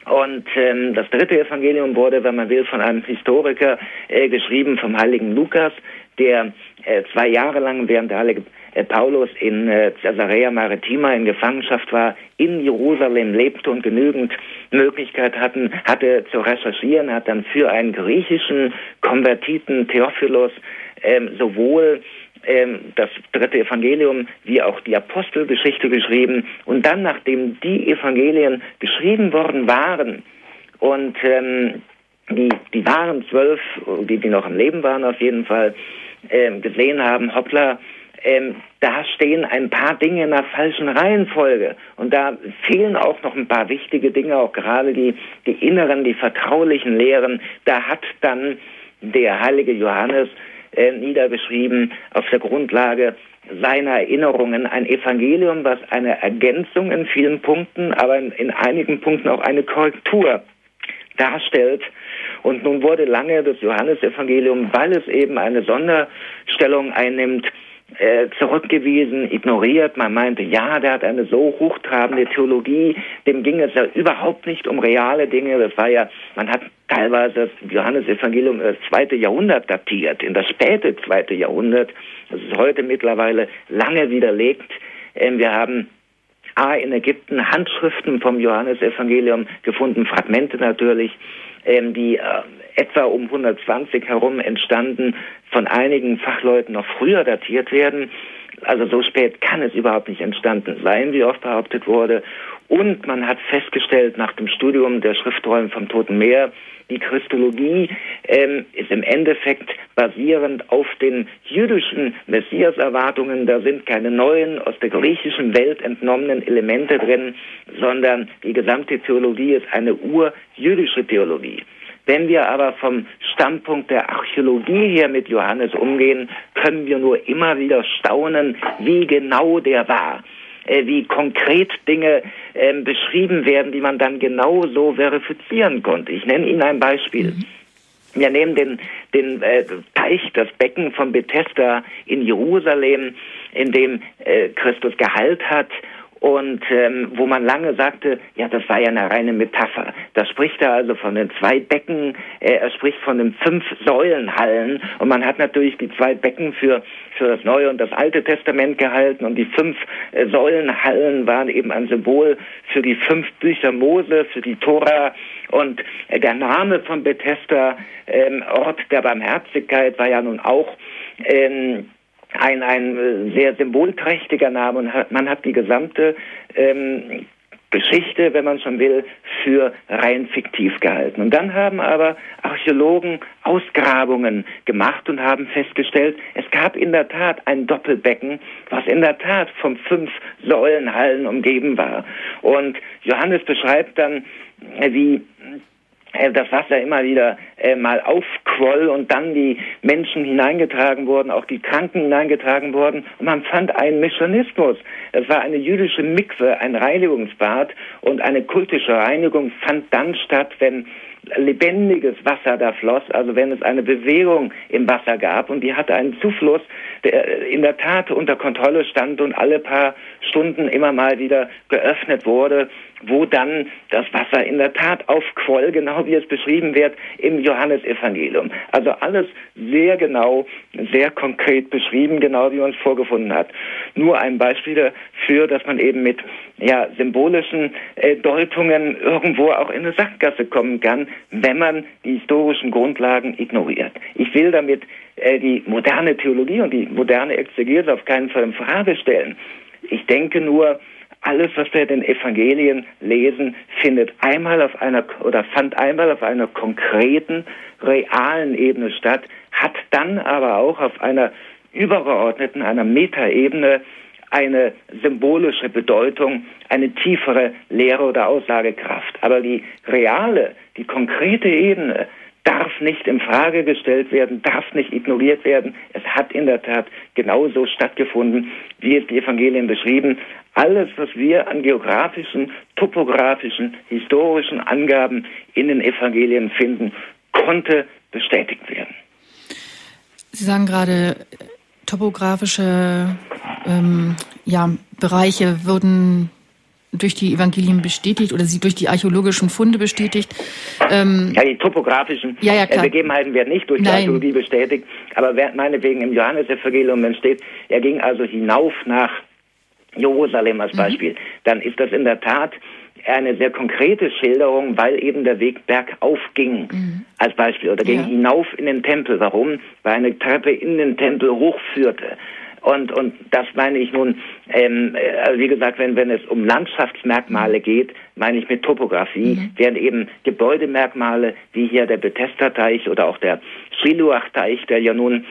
Und ähm, das dritte Evangelium wurde, wenn man will, von einem Historiker äh, geschrieben, vom heiligen Lukas, der äh, zwei Jahre lang, während der heilige äh, Paulus in äh, Caesarea Maritima in Gefangenschaft war, in Jerusalem lebte und genügend Möglichkeit hatten, hatte zu recherchieren, hat dann für einen griechischen Konvertiten Theophilos ähm, sowohl ähm, das dritte Evangelium wie auch die Apostelgeschichte geschrieben. Und dann, nachdem die Evangelien geschrieben worden waren und ähm, die, die wahren zwölf, die, die noch am Leben waren auf jeden Fall, ähm, gesehen haben, hoppla, ähm, da stehen ein paar Dinge in der falschen Reihenfolge. Und da fehlen auch noch ein paar wichtige Dinge, auch gerade die, die inneren, die vertraulichen Lehren. Da hat dann der heilige Johannes äh, niedergeschrieben auf der Grundlage seiner Erinnerungen ein Evangelium, was eine Ergänzung in vielen Punkten, aber in, in einigen Punkten auch eine Korrektur darstellt. Und nun wurde lange das Johannesevangelium, weil es eben eine Sonderstellung einnimmt, äh, zurückgewiesen, ignoriert. Man meinte, ja, der hat eine so hochtrabende Theologie, dem ging es ja überhaupt nicht um reale Dinge. Das war ja, man hat teilweise das Johannesevangelium das zweite Jahrhundert datiert, in das späte zweite Jahrhundert. Das ist heute mittlerweile lange widerlegt. Ähm, wir haben A, in Ägypten Handschriften vom Johannesevangelium gefunden, Fragmente natürlich, ähm, die äh, etwa um 120 herum entstanden, von einigen Fachleuten noch früher datiert werden. Also so spät kann es überhaupt nicht entstanden sein, wie oft behauptet wurde. Und man hat festgestellt nach dem Studium der Schriftrollen vom Toten Meer, die Christologie ähm, ist im Endeffekt basierend auf den jüdischen Messias-Erwartungen. Da sind keine neuen, aus der griechischen Welt entnommenen Elemente drin, sondern die gesamte Theologie ist eine urjüdische Theologie. Wenn wir aber vom Standpunkt der Archäologie her mit Johannes umgehen, können wir nur immer wieder staunen, wie genau der war äh, wie konkret Dinge äh, beschrieben werden, die man dann genau so verifizieren konnte. Ich nenne Ihnen ein Beispiel. Mhm. Wir nehmen den, den äh, Teich, das Becken von Bethesda in Jerusalem, in dem äh, Christus geheilt hat und ähm, wo man lange sagte, ja, das war ja eine reine Metapher. Da spricht er also von den zwei Becken, äh, er spricht von den fünf Säulenhallen. Und man hat natürlich die zwei Becken für für das Neue und das Alte Testament gehalten. Und die fünf äh, Säulenhallen waren eben ein Symbol für die fünf Bücher Mose, für die Tora. Und äh, der Name von Bethesda, ähm, Ort der Barmherzigkeit, war ja nun auch ähm, ein, ein sehr symbolträchtiger Name und hat, man hat die gesamte ähm, Geschichte, wenn man schon will, für rein fiktiv gehalten. Und dann haben aber Archäologen Ausgrabungen gemacht und haben festgestellt, es gab in der Tat ein Doppelbecken, was in der Tat von fünf Säulenhallen umgeben war. Und Johannes beschreibt dann, wie das Wasser immer wieder äh, mal aufquoll und dann die Menschen hineingetragen wurden, auch die Kranken hineingetragen wurden. Und man fand einen Mechanismus. Es war eine jüdische Mikwe, ein Reinigungsbad und eine kultische Reinigung fand dann statt, wenn lebendiges Wasser da floss, also wenn es eine Bewegung im Wasser gab und die hatte einen Zufluss, der in der Tat unter Kontrolle stand und alle paar Stunden immer mal wieder geöffnet wurde, wo dann das Wasser in der Tat aufquoll, genau wie es beschrieben wird im Johannesevangelium. Also alles sehr genau, sehr konkret beschrieben, genau wie man es vorgefunden hat. Nur ein Beispiel dafür, dass man eben mit ja, symbolischen äh, Deutungen irgendwo auch in eine Sackgasse kommen kann, wenn man die historischen Grundlagen ignoriert. Ich will damit äh, die moderne Theologie und die moderne Exegese auf keinen Fall in Frage stellen. Ich denke nur, alles, was wir in den Evangelien lesen, findet einmal auf einer oder fand einmal auf einer konkreten, realen Ebene statt, hat dann aber auch auf einer übergeordneten, einer Metaebene eine symbolische Bedeutung, eine tiefere Lehre oder Aussagekraft. Aber die reale, die konkrete Ebene darf nicht in Frage gestellt werden, darf nicht ignoriert werden. Es hat in der Tat genauso stattgefunden, wie es die Evangelien beschrieben. Alles, was wir an geografischen, topografischen, historischen Angaben in den Evangelien finden, konnte bestätigt werden. Sie sagen gerade, topografische ähm, ja, Bereiche würden durch die Evangelien bestätigt oder sie durch die archäologischen Funde bestätigt. Ähm, ja, die topografischen ja, ja, klar. Begebenheiten werden nicht durch die Nein. Archäologie bestätigt, aber meinetwegen im Johannesevangelium, wenn steht, er ging also hinauf nach Jerusalem als mhm. Beispiel, mhm. dann ist das in der Tat eine sehr konkrete Schilderung, weil eben der Weg bergauf ging, mhm. als Beispiel, oder ging ja. hinauf in den Tempel. Warum? Weil eine Treppe in den Tempel hochführte. Und, und das meine ich nun, ähm, also wie gesagt, wenn, wenn es um Landschaftsmerkmale geht, meine ich mit Topografie, mhm. während eben Gebäudemerkmale, wie hier der Bethesda-Teich oder auch der Shiluach-Teich, der ja nun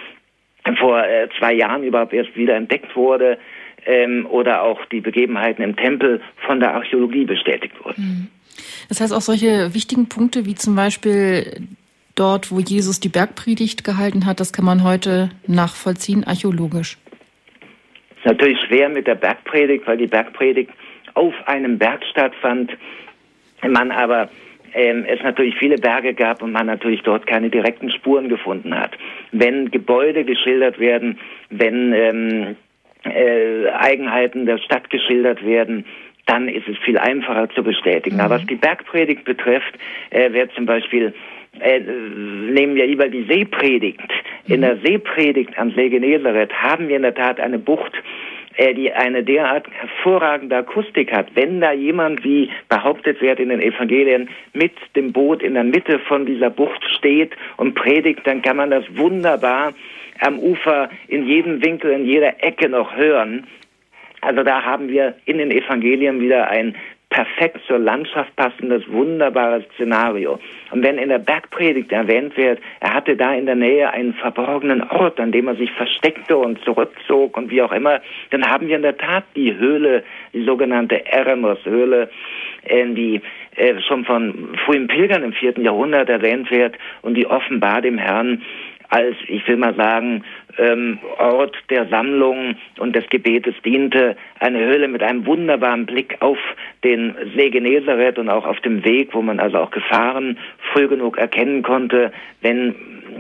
vor äh, zwei Jahren überhaupt erst wieder entdeckt wurde, ähm, oder auch die Begebenheiten im Tempel von der Archäologie bestätigt wurden. Mhm. Das heißt, auch solche wichtigen Punkte wie zum Beispiel dort, wo Jesus die Bergpredigt gehalten hat, das kann man heute nachvollziehen, archäologisch. Ist natürlich schwer mit der Bergpredigt, weil die Bergpredigt auf einem Berg stattfand. Man aber ähm, es natürlich viele Berge gab und man natürlich dort keine direkten Spuren gefunden hat. Wenn Gebäude geschildert werden, wenn ähm, äh, Eigenheiten der Stadt geschildert werden, dann ist es viel einfacher zu bestätigen. Mhm. Aber was die Bergpredigt betrifft, äh, wer zum Beispiel äh, nehmen wir lieber die Seepredigt. In mhm. der Seepredigt am See Genezareth haben wir in der Tat eine Bucht, äh, die eine derart hervorragende Akustik hat. Wenn da jemand, wie behauptet wird in den Evangelien, mit dem Boot in der Mitte von dieser Bucht steht und predigt, dann kann man das wunderbar am Ufer in jedem Winkel, in jeder Ecke noch hören. Also da haben wir in den Evangelien wieder ein perfekt zur Landschaft passendes, wunderbares Szenario. Und wenn in der Bergpredigt erwähnt wird, er hatte da in der Nähe einen verborgenen Ort, an dem er sich versteckte und zurückzog und wie auch immer, dann haben wir in der Tat die Höhle, die sogenannte Eremos-Höhle, äh, die äh, schon von frühen Pilgern im vierten Jahrhundert erwähnt wird und die offenbar dem Herrn als, ich will mal sagen, ähm, Ort der Sammlung und des Gebetes diente. Eine Höhle mit einem wunderbaren Blick auf den See Genezareth und auch auf dem Weg, wo man also auch Gefahren früh genug erkennen konnte, wenn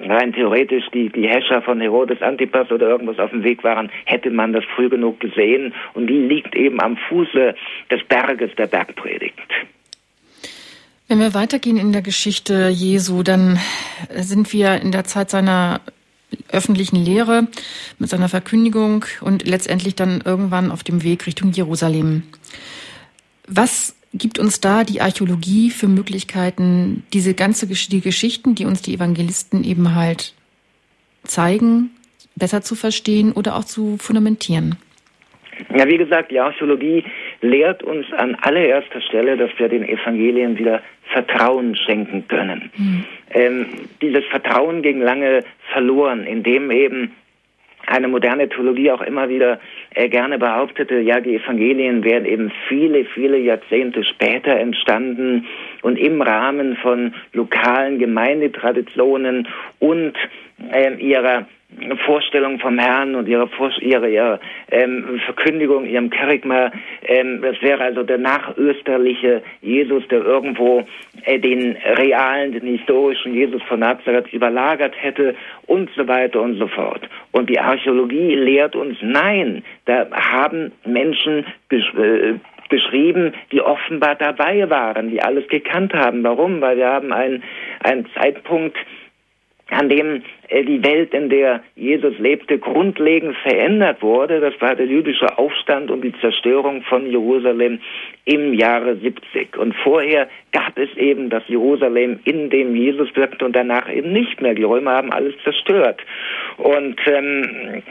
rein theoretisch die, die Häscher von Herodes Antipas oder irgendwas auf dem Weg waren, hätte man das früh genug gesehen. Und die liegt eben am Fuße des Berges der Bergpredigt. Wenn wir weitergehen in der Geschichte Jesu, dann sind wir in der Zeit seiner öffentlichen Lehre mit seiner Verkündigung und letztendlich dann irgendwann auf dem Weg Richtung Jerusalem. Was gibt uns da die Archäologie für Möglichkeiten, diese ganze die Geschichten, die uns die Evangelisten eben halt zeigen, besser zu verstehen oder auch zu fundamentieren? Ja, wie gesagt, die Archäologie lehrt uns an allererster Stelle, dass wir den Evangelien wieder Vertrauen schenken können. Mhm. Ähm, dieses Vertrauen ging lange verloren, indem eben eine moderne Theologie auch immer wieder äh, gerne behauptete, ja, die Evangelien wären eben viele, viele Jahrzehnte später entstanden und im Rahmen von lokalen Gemeindetraditionen und äh, ihrer Vorstellung vom Herrn und ihre, ihre, ihre ähm, Verkündigung, ihrem Kerigma. Ähm, das wäre also der nachösterliche Jesus, der irgendwo äh, den realen, den historischen Jesus von Nazareth überlagert hätte und so weiter und so fort. Und die Archäologie lehrt uns, nein, da haben Menschen äh, beschrieben, die offenbar dabei waren, die alles gekannt haben. Warum? Weil wir haben einen, einen Zeitpunkt, an dem äh, die Welt, in der Jesus lebte, grundlegend verändert wurde. Das war der jüdische Aufstand und die Zerstörung von Jerusalem im Jahre 70. Und vorher gab es eben das Jerusalem, in dem Jesus wirkte und danach eben nicht mehr. Die Römer haben alles zerstört. Und ähm,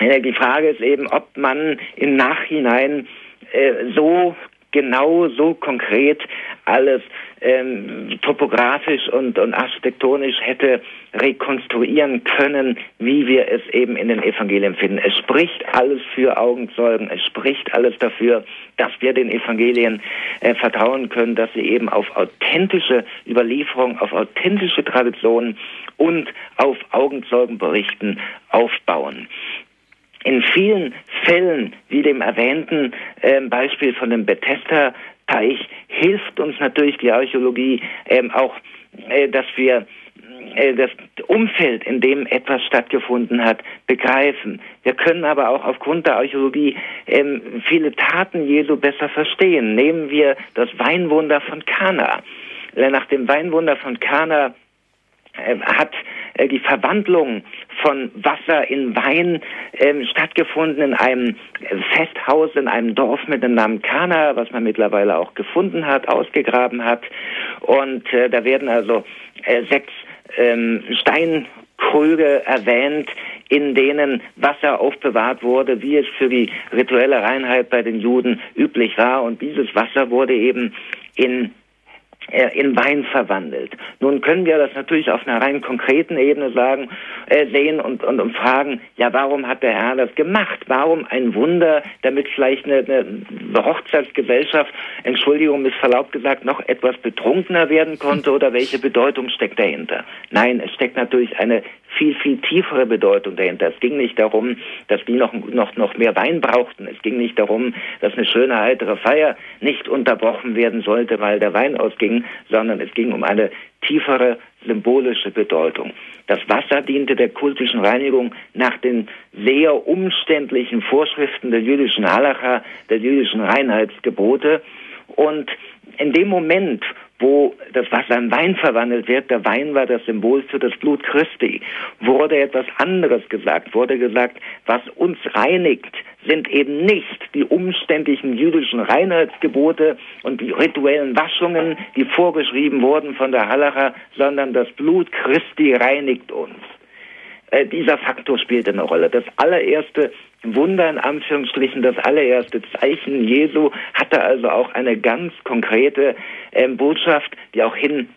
die Frage ist eben, ob man im Nachhinein äh, so genau, so konkret alles ähm, topografisch und, und architektonisch hätte rekonstruieren können, wie wir es eben in den Evangelien finden. Es spricht alles für Augenzeugen, es spricht alles dafür, dass wir den Evangelien äh, vertrauen können, dass sie eben auf authentische Überlieferung, auf authentische Traditionen und auf Augenzeugenberichten aufbauen. In vielen Fällen, wie dem erwähnten äh, Beispiel von dem Bethesda-Teich, hilft uns natürlich die Archäologie ähm, auch, äh, dass wir äh, das Umfeld, in dem etwas stattgefunden hat, begreifen. Wir können aber auch aufgrund der Archäologie ähm, viele Taten Jesu besser verstehen. Nehmen wir das Weinwunder von Kana. Äh, nach dem Weinwunder von Kana hat äh, die Verwandlung von Wasser in Wein ähm, stattgefunden in einem Festhaus in einem Dorf mit dem Namen Kana, was man mittlerweile auch gefunden hat, ausgegraben hat. Und äh, da werden also äh, sechs ähm, Steinkrüge erwähnt, in denen Wasser aufbewahrt wurde, wie es für die rituelle Reinheit bei den Juden üblich war. Und dieses Wasser wurde eben in äh, in Wein verwandelt. Nun können wir das natürlich auf einer rein konkreten Ebene sagen, äh, sehen und, und, und fragen, ja, warum hat der Herr das gemacht? Warum ein Wunder, damit vielleicht eine, eine Hochzeitsgesellschaft, Entschuldigung, ist verlaubt gesagt, noch etwas betrunkener werden konnte oder welche Bedeutung steckt dahinter? Nein, es steckt natürlich eine viel, viel tiefere Bedeutung dahinter. Es ging nicht darum, dass die noch, noch, noch mehr Wein brauchten. Es ging nicht darum, dass eine schöne, heitere Feier nicht unterbrochen werden sollte, weil der Wein ausging ging, sondern es ging um eine tiefere symbolische Bedeutung. Das Wasser diente der kultischen Reinigung nach den sehr umständlichen Vorschriften der jüdischen Halacha, der jüdischen Reinheitsgebote. Und in dem Moment, wo das Wasser in Wein verwandelt wird, der Wein war das Symbol für das Blut Christi, wurde etwas anderes gesagt, wurde gesagt, was uns reinigt, sind eben nicht die umständlichen jüdischen Reinheitsgebote und die rituellen Waschungen, die vorgeschrieben wurden von der Halacha, sondern das Blut Christi reinigt uns. Äh, dieser Faktor spielt eine Rolle. Das allererste Wunder in Anführungsstrichen, das allererste Zeichen Jesu hatte also auch eine ganz konkrete äh, Botschaft, die auch hin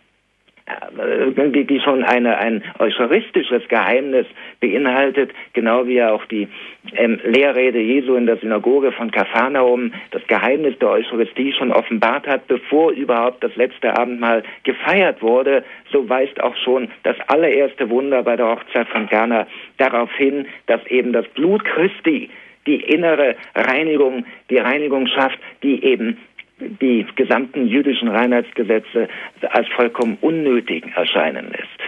die, schon eine, ein eucharistisches Geheimnis beinhaltet, genau wie auch die ähm, Lehrrede Jesu in der Synagoge von Kapharnaum das Geheimnis der Eucharistie schon offenbart hat, bevor überhaupt das letzte Abendmahl gefeiert wurde, so weist auch schon das allererste Wunder bei der Hochzeit von Ghana darauf hin, dass eben das Blut Christi die innere Reinigung, die Reinigung schafft, die eben die gesamten jüdischen Reinheitsgesetze als vollkommen unnötig erscheinen lässt.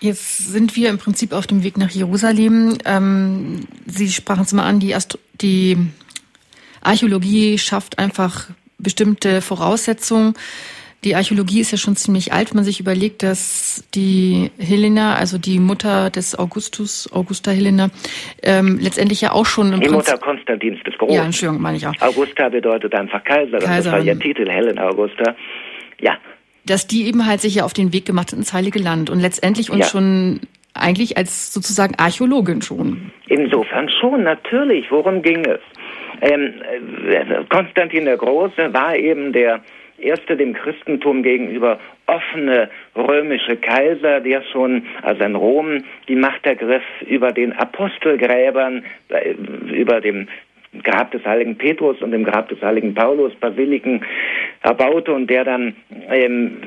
Jetzt sind wir im Prinzip auf dem Weg nach Jerusalem. Ähm, Sie sprachen es mal an, die, Astro die Archäologie schafft einfach bestimmte Voraussetzungen. Die Archäologie ist ja schon ziemlich alt, wenn man sich überlegt, dass die Helena, also die Mutter des Augustus, Augusta Helena, ähm, letztendlich ja auch schon im Die Mutter Konstantins des Großen. Ja, Entschuldigung, meine ich auch. Augusta bedeutet einfach Kaiser, Kaiser. das war ihr Titel, Helena Augusta. Ja. Dass die eben halt sich ja auf den Weg gemacht hat ins Heilige Land und letztendlich uns ja. schon eigentlich als sozusagen Archäologin schon. Insofern schon, natürlich. Worum ging es? Ähm, äh, Konstantin der Große war eben der erste dem Christentum gegenüber offene römische Kaiser, der schon, also in Rom, die Macht ergriff über den Apostelgräbern, äh, über dem Grab des heiligen Petrus und dem Grab des heiligen Paulus Basiliken erbaute und der dann ähm,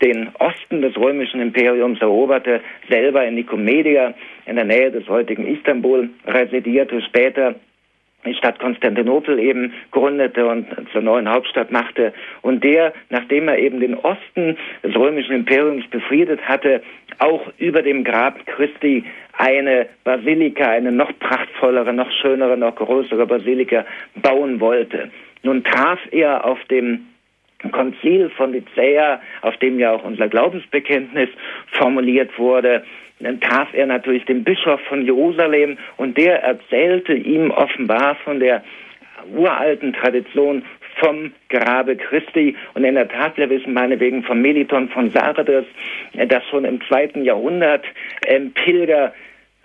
den Osten des römischen Imperiums eroberte, selber in Nikomedia in der Nähe des heutigen Istanbul residierte, später die Stadt Konstantinopel eben gründete und zur neuen Hauptstadt machte und der, nachdem er eben den Osten des römischen Imperiums befriedet hatte, auch über dem Grab Christi eine Basilika, eine noch prachtvollere, noch schönere, noch größere Basilika bauen wollte. Nun traf er auf dem Konzil von Nicäa, auf dem ja auch unser Glaubensbekenntnis formuliert wurde, dann traf er natürlich den Bischof von Jerusalem und der erzählte ihm offenbar von der uralten Tradition vom Grabe Christi. Und in der Tat, wir wissen meinetwegen vom Meliton von Sardes, dass schon im zweiten Jahrhundert ähm, Pilger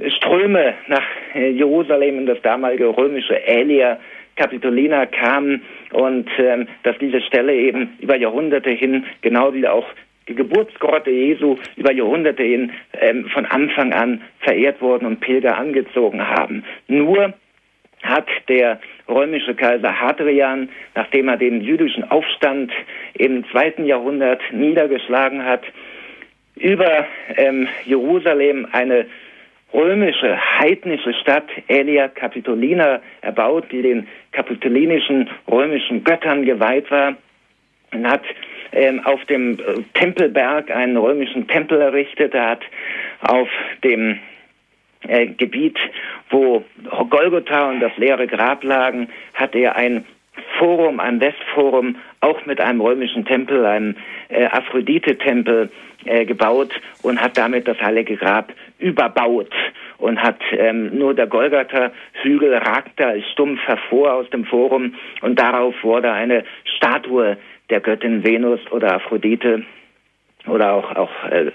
Ströme nach äh, Jerusalem in das damalige römische Elia Capitolina kamen und ähm, dass diese Stelle eben über Jahrhunderte hin genau wie auch die Geburtsgrotte Jesu über Jahrhunderte hin ähm, von Anfang an verehrt worden und Pilger angezogen haben. Nur hat der römische Kaiser Hadrian, nachdem er den jüdischen Aufstand im zweiten Jahrhundert niedergeschlagen hat, über ähm, Jerusalem eine römische, heidnische Stadt Aelia Capitolina erbaut, die den kapitolinischen römischen Göttern geweiht war und hat ähm, auf dem äh, Tempelberg einen römischen Tempel errichtet. Er hat auf dem äh, Gebiet, wo Golgotha und das leere Grab lagen, hat er ein Forum, ein Westforum, auch mit einem römischen Tempel, einem äh, Aphrodite-Tempel äh, gebaut und hat damit das Heilige Grab überbaut und hat ähm, nur der Golgatha-Hügel ragte als stumpf hervor aus dem Forum und darauf wurde eine Statue der Göttin Venus oder Aphrodite oder auch, auch äh,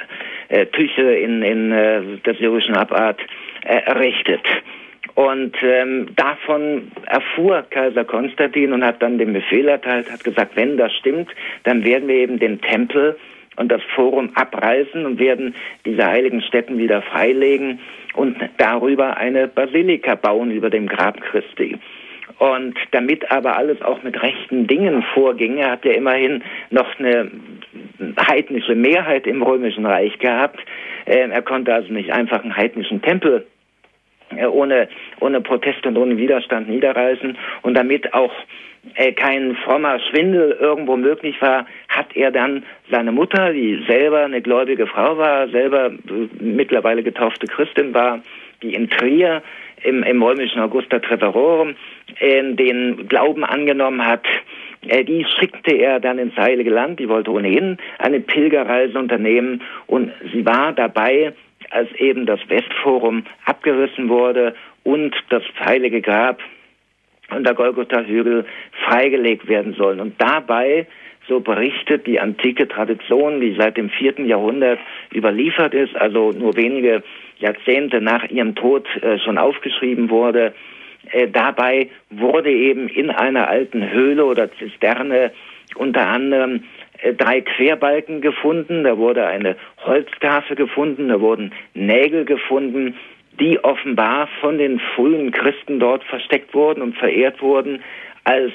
äh, Tüche in, in äh, der syrischen Abart äh, errichtet. Und ähm, davon erfuhr Kaiser Konstantin und hat dann den Befehl erteilt, hat gesagt, wenn das stimmt, dann werden wir eben den Tempel und das Forum abreißen und werden diese heiligen Stätten wieder freilegen und darüber eine Basilika bauen über dem Grab Christi. Und damit aber alles auch mit rechten Dingen vorging, er hat ja immerhin noch eine heidnische Mehrheit im Römischen Reich gehabt. Ähm, er konnte also nicht einfach einen heidnischen Tempel äh, ohne, ohne Protest und ohne Widerstand niederreißen und damit auch äh, kein frommer Schwindel irgendwo möglich war, hat er dann seine Mutter, die selber eine gläubige Frau war, selber äh, mittlerweile getaufte Christin war, die in Trier im, im römischen Augusta Treverorum äh, den Glauben angenommen hat, äh, die schickte er dann ins Heilige Land. Die wollte ohnehin eine Pilgerreise unternehmen und sie war dabei, als eben das Westforum abgerissen wurde und das Heilige Grab und der Golgotha-Hügel freigelegt werden sollen. Und dabei, so berichtet die antike Tradition, die seit dem vierten Jahrhundert überliefert ist, also nur wenige Jahrzehnte nach ihrem Tod äh, schon aufgeschrieben wurde, äh, dabei wurde eben in einer alten Höhle oder Zisterne unter anderem äh, drei Querbalken gefunden, da wurde eine Holztafel gefunden, da wurden Nägel gefunden, die offenbar von den frühen Christen dort versteckt wurden und verehrt wurden als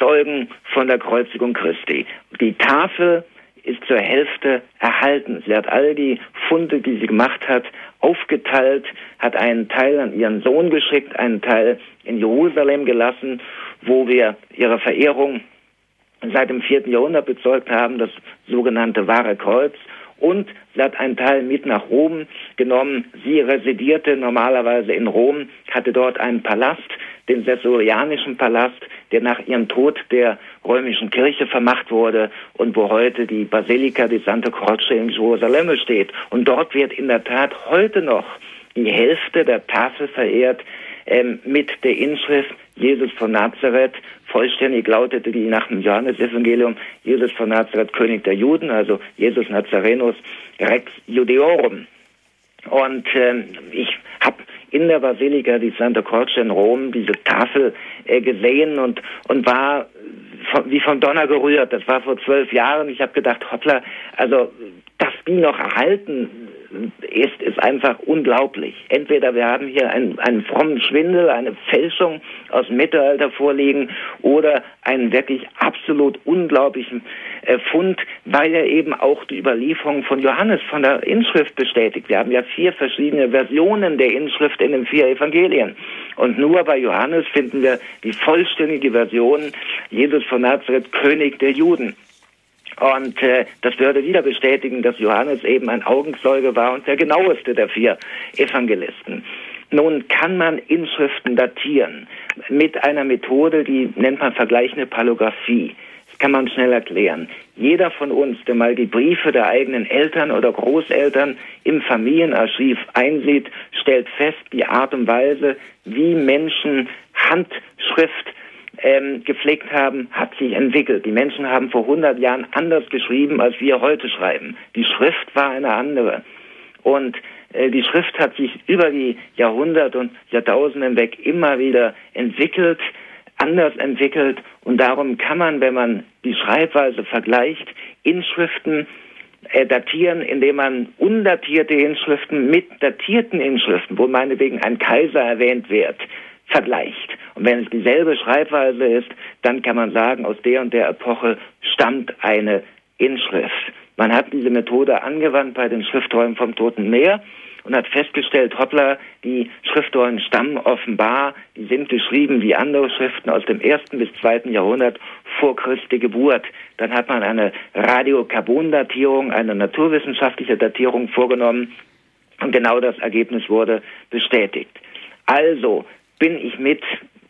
Zeugen von der Kreuzigung Christi. Die Tafel ist zur Hälfte erhalten. Sie hat all die Funde, die sie gemacht hat, aufgeteilt, hat einen Teil an ihren Sohn geschickt, einen Teil in Jerusalem gelassen, wo wir ihre Verehrung seit dem vierten Jahrhundert bezeugt haben, das sogenannte wahre Kreuz. Und sie hat einen Teil mit nach Rom genommen. Sie residierte normalerweise in Rom, hatte dort einen Palast, den Sessorianischen Palast, der nach ihrem Tod der römischen Kirche vermacht wurde und wo heute die Basilika di Santa Croce in Jerusalem steht. Und dort wird in der Tat heute noch die Hälfte der Tafel verehrt ähm, mit der Inschrift Jesus von Nazareth. Vollständig lautete die nach dem Johannesevangelium Jesus von Nazareth, König der Juden, also Jesus Nazarenus Rex Judeorum. Und ähm, ich habe in der Basilika di Santa Croce in Rom diese Tafel äh, gesehen und, und war von, wie vom Donner gerührt. Das war vor zwölf Jahren. Ich habe gedacht, hoppla, also dass die noch erhalten ist, ist einfach unglaublich. Entweder wir haben hier einen, einen frommen Schwindel, eine Fälschung aus dem Mittelalter vorliegen oder einen wirklich absolut unglaublichen äh, Fund, weil er eben auch die Überlieferung von Johannes von der Inschrift bestätigt. Wir haben ja vier verschiedene Versionen der Inschrift in den vier Evangelien. Und nur bei Johannes finden wir die vollständige Version Jesus von Nazareth, König der Juden. Und äh, das würde wieder bestätigen, dass Johannes eben ein Augenzeuge war und der genaueste der vier Evangelisten. Nun kann man Inschriften datieren mit einer Methode, die nennt man vergleichende Palographie. Das kann man schnell erklären. Jeder von uns, der mal die Briefe der eigenen Eltern oder Großeltern im Familienarchiv einsieht, stellt fest, die Art und Weise, wie Menschen Handschrift ähm, gepflegt haben, hat sich entwickelt. Die Menschen haben vor 100 Jahren anders geschrieben, als wir heute schreiben. Die Schrift war eine andere. Und äh, die Schrift hat sich über die Jahrhunderte und Jahrtausende hinweg immer wieder entwickelt, anders entwickelt. Und darum kann man, wenn man die Schreibweise vergleicht, Inschriften äh, datieren, indem man undatierte Inschriften mit datierten Inschriften, wo meinetwegen ein Kaiser erwähnt wird, vergleicht. Und wenn es dieselbe Schreibweise ist, dann kann man sagen, aus der und der Epoche stammt eine Inschrift. Man hat diese Methode angewandt bei den Schriftrollen vom Toten Meer und hat festgestellt, hoppla, die Schriftrollen stammen offenbar, die sind geschrieben wie andere Schriften aus dem ersten bis zweiten Jahrhundert vor Christi Geburt. Dann hat man eine Radiokarbondatierung, eine naturwissenschaftliche Datierung vorgenommen und genau das Ergebnis wurde bestätigt. Also, bin ich mit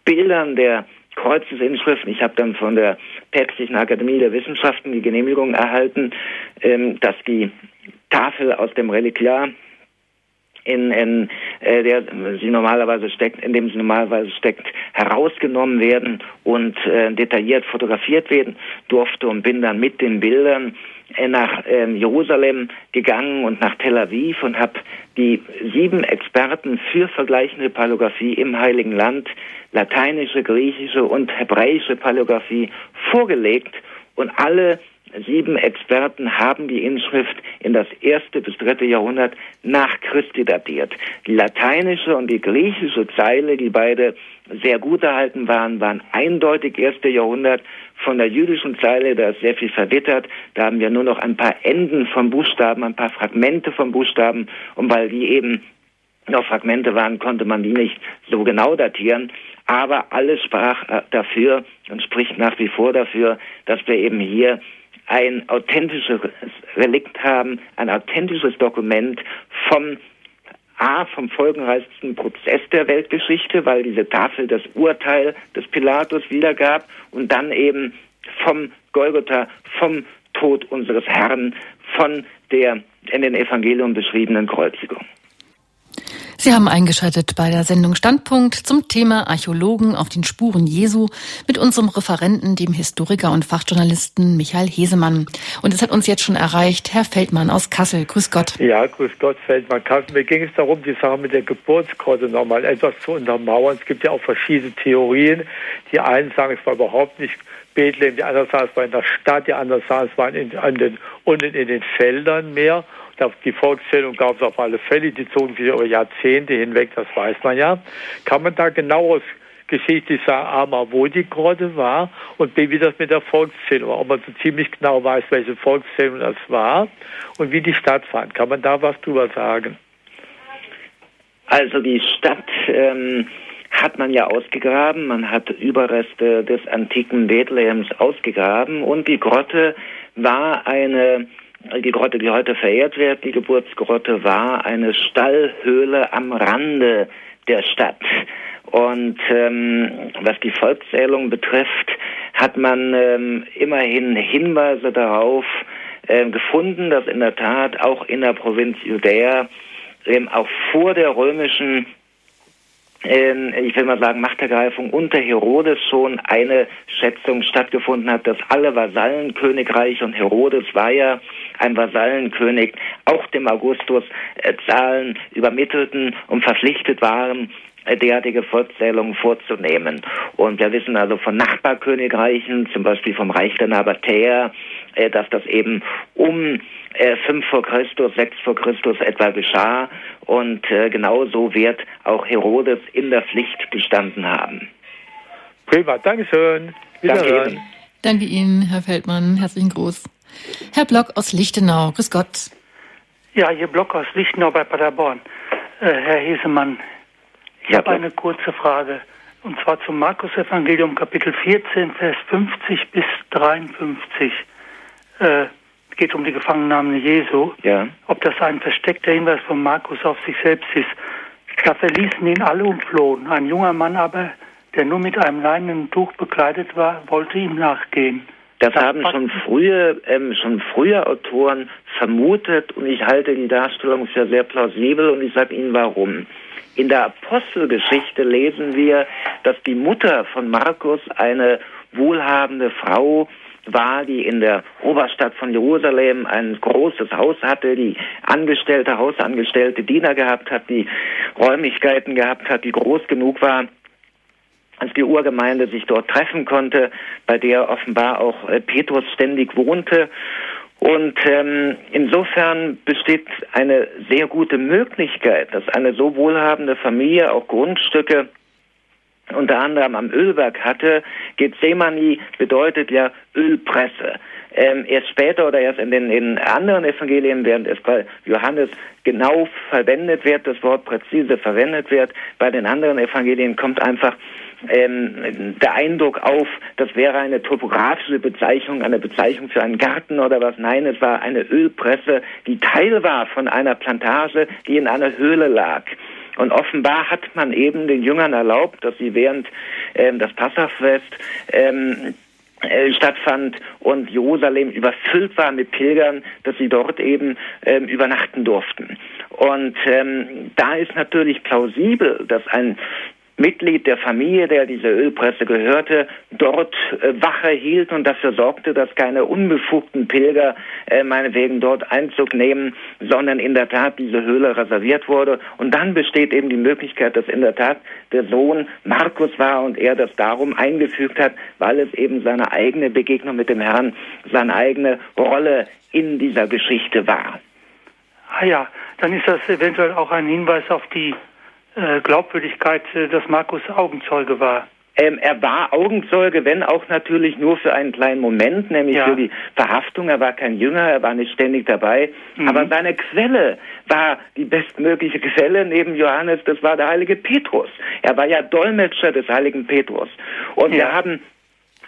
Bildern der Kreuzesinschriften. Ich habe dann von der Päpstlichen Akademie der Wissenschaften die Genehmigung erhalten, ähm, dass die Tafel aus dem Reliquiar in, in äh, der sie normalerweise steckt, in dem sie normalerweise steckt, herausgenommen werden und äh, detailliert fotografiert werden durfte und bin dann mit den Bildern nach ähm, Jerusalem gegangen und nach Tel Aviv und habe die sieben Experten für vergleichende Palographie im Heiligen Land, lateinische, griechische und hebräische Palographie vorgelegt und alle sieben Experten haben die Inschrift in das erste bis dritte Jahrhundert nach Christi datiert. Die lateinische und die griechische Zeile, die beide sehr gut erhalten waren, waren eindeutig erste Jahrhundert. Von der jüdischen Zeile, da ist sehr viel verwittert, da haben wir nur noch ein paar Enden von Buchstaben, ein paar Fragmente von Buchstaben und weil die eben noch Fragmente waren, konnte man die nicht so genau datieren. Aber alles sprach äh, dafür und spricht nach wie vor dafür, dass wir eben hier ein authentisches Relikt haben, ein authentisches Dokument vom A, vom folgenreichsten Prozess der Weltgeschichte, weil diese Tafel das Urteil des Pilatus wiedergab und dann eben vom Golgotha, vom Tod unseres Herrn, von der in den Evangelium beschriebenen Kreuzigung. Sie haben eingeschaltet bei der Sendung Standpunkt zum Thema Archäologen auf den Spuren Jesu mit unserem Referenten, dem Historiker und Fachjournalisten Michael Hesemann. Und es hat uns jetzt schon erreicht, Herr Feldmann aus Kassel. Grüß Gott. Ja, grüß Gott, Feldmann. Kassel. Mir ging es darum, die Sache mit der Geburtsgrotte nochmal etwas zu untermauern. Es gibt ja auch verschiedene Theorien. Die einen sagen, es war überhaupt nicht Bethlehem, die anderen sagen, es war in der Stadt, die anderen sagen, es war in, in den, unten in den Feldern mehr. Die Volkszählung gab es auf alle Fälle, die zogen sich über Jahrzehnte hinweg, das weiß man ja. Kann man da genaueres geschichtlich sagen, A, wo die Grotte war und B, wie das mit der Volkszählung war. Ob man so ziemlich genau weiß, welche Volkszählung das war und wie die stattfand. Kann man da was drüber sagen? Also die Stadt ähm, hat man ja ausgegraben. Man hat Überreste des antiken Bethlehems ausgegraben und die Grotte war eine die Grotte, die heute verehrt wird, die Geburtsgrotte, war eine Stallhöhle am Rande der Stadt. Und ähm, was die Volkszählung betrifft, hat man ähm, immerhin Hinweise darauf äh, gefunden, dass in der Tat auch in der Provinz Judäa ähm, auch vor der römischen ähm, ich will mal sagen, Machtergreifung unter Herodes schon eine Schätzung stattgefunden hat, dass alle Vasallenkönigreiche und Herodes war ja ein Vasallenkönig, auch dem Augustus äh, Zahlen übermittelten und verpflichtet waren, derartige Volkszählungen vorzunehmen. Und wir wissen also von Nachbarkönigreichen, zum Beispiel vom Reich der Nabatäer, äh, dass das eben um 5 vor Christus, 6 vor Christus etwa geschah. Und genauso wird auch Herodes in der Pflicht gestanden haben. Prima, Dankeschön. Wiederhören. Danke Ihnen, Herr Feldmann. Herzlichen Gruß. Herr Block aus Lichtenau, grüß Gott. Ja, hier Block aus Lichtenau bei Paderborn. Äh, Herr Hesemann, ich habe eine kurze Frage. Und zwar zum Markus-Evangelium, Kapitel 14, Vers 50 bis 53. Äh, geht um die Gefangennahme Jesu. Ja. Ob das ein versteckter Hinweis von Markus auf sich selbst ist. Da verließen ihn alle und flohen. Ein junger Mann aber, der nur mit einem leinenen Tuch bekleidet war, wollte ihm nachgehen. Das haben schon frühe, ähm, schon frühe Autoren vermutet und ich halte die Darstellung für sehr plausibel und ich sage Ihnen warum. In der Apostelgeschichte lesen wir, dass die Mutter von Markus eine wohlhabende Frau war, die in der Oberstadt von Jerusalem ein großes Haus hatte, die Angestellte, Hausangestellte, Diener gehabt hat, die Räumlichkeiten gehabt hat, die groß genug war, als die Urgemeinde sich dort treffen konnte, bei der offenbar auch äh, Petrus ständig wohnte. Und ähm, insofern besteht eine sehr gute Möglichkeit, dass eine so wohlhabende Familie auch Grundstücke unter anderem am Ölberg hatte. Gethsemane bedeutet ja Ölpresse. Ähm, erst später oder erst in den in anderen Evangelien, während es bei Johannes genau verwendet wird, das Wort präzise verwendet wird, bei den anderen Evangelien kommt einfach ähm, der Eindruck auf, das wäre eine topografische Bezeichnung, eine Bezeichnung für einen Garten oder was. Nein, es war eine Ölpresse, die Teil war von einer Plantage, die in einer Höhle lag. Und offenbar hat man eben den Jüngern erlaubt, dass sie während ähm, das Passafest ähm, äh, stattfand und Jerusalem überfüllt war mit Pilgern, dass sie dort eben ähm, übernachten durften. Und ähm, da ist natürlich plausibel, dass ein Mitglied der Familie, der diese Ölpresse gehörte, dort äh, Wache hielt und dafür sorgte, dass keine unbefugten Pilger äh, meinetwegen dort Einzug nehmen, sondern in der Tat diese Höhle reserviert wurde. Und dann besteht eben die Möglichkeit, dass in der Tat der Sohn Markus war und er das darum eingefügt hat, weil es eben seine eigene Begegnung mit dem Herrn, seine eigene Rolle in dieser Geschichte war. Ah ja, dann ist das eventuell auch ein Hinweis auf die Glaubwürdigkeit, äh, dass Markus Augenzeuge war. Ähm, er war Augenzeuge, wenn auch natürlich nur für einen kleinen Moment, nämlich ja. für die Verhaftung. Er war kein Jünger, er war nicht ständig dabei. Mhm. Aber seine Quelle war die bestmögliche Quelle neben Johannes, das war der heilige Petrus. Er war ja Dolmetscher des heiligen Petrus. Und ja. wir haben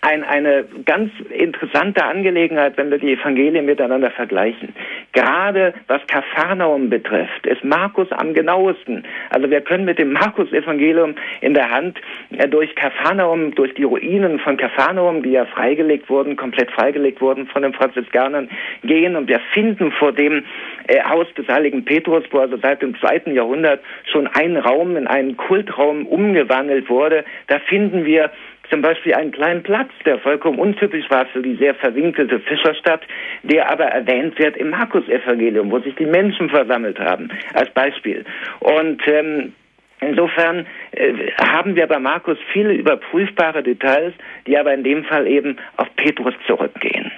ein, eine ganz interessante Angelegenheit, wenn wir die Evangelien miteinander vergleichen. Gerade was Kapharnaum betrifft, ist Markus am genauesten. Also wir können mit dem Markus-Evangelium in der Hand äh, durch Kapharnaum, durch die Ruinen von Kapharnaum, die ja freigelegt wurden, komplett freigelegt wurden von den Franziskanern, gehen und wir finden vor dem äh, Haus des heiligen Petrus, wo also seit dem zweiten Jahrhundert schon ein Raum in einen Kultraum umgewandelt wurde, da finden wir zum Beispiel einen kleinen Platz, der vollkommen untypisch war für die sehr verwinkelte Fischerstadt, der aber erwähnt wird im Markus-Evangelium, wo sich die Menschen versammelt haben, als Beispiel. Und ähm, Insofern äh, haben wir bei Markus viele überprüfbare Details, die aber in dem Fall eben auf Petrus zurückgehen.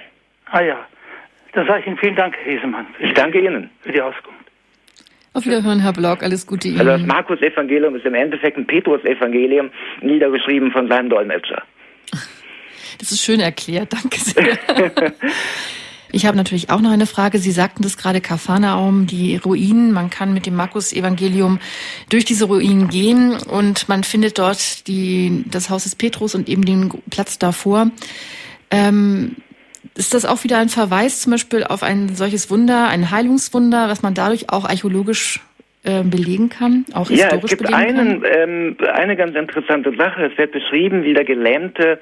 Ah ja, dann sage ich Ihnen vielen Dank, Herr Hesemann. Ich danke Ihnen. Für die Auskunft. Auf Wiederhören, Herr Block. Alles Gute Ihnen. Also das Markus-Evangelium ist im Endeffekt ein Petrus-Evangelium, niedergeschrieben von seinem Dolmetscher. Das ist schön erklärt. Danke sehr. Ich habe natürlich auch noch eine Frage. Sie sagten das gerade, Kapharnaum, die Ruinen. Man kann mit dem Markus-Evangelium durch diese Ruinen gehen und man findet dort die, das Haus des Petrus und eben den Platz davor. Ähm, ist das auch wieder ein Verweis zum Beispiel auf ein solches Wunder, ein Heilungswunder, was man dadurch auch archäologisch äh, belegen kann, auch historisch Ja, es gibt einen, ähm, eine ganz interessante Sache. Es wird beschrieben, wie der Gelähmte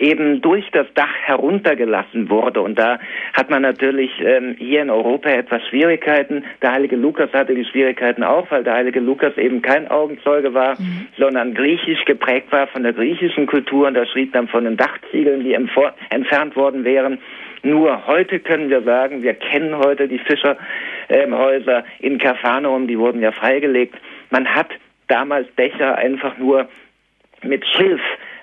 eben durch das Dach heruntergelassen wurde. Und da hat man natürlich ähm, hier in Europa etwas Schwierigkeiten. Der heilige Lukas hatte die Schwierigkeiten auch, weil der heilige Lukas eben kein Augenzeuge war, mhm. sondern griechisch geprägt war von der griechischen Kultur. Und da schrieb dann von den Dachziegeln, die entfernt worden wären. Nur heute können wir sagen, wir kennen heute die Fischerhäuser ähm, in Kapharnaum, die wurden ja freigelegt. Man hat damals Dächer einfach nur mit Schilf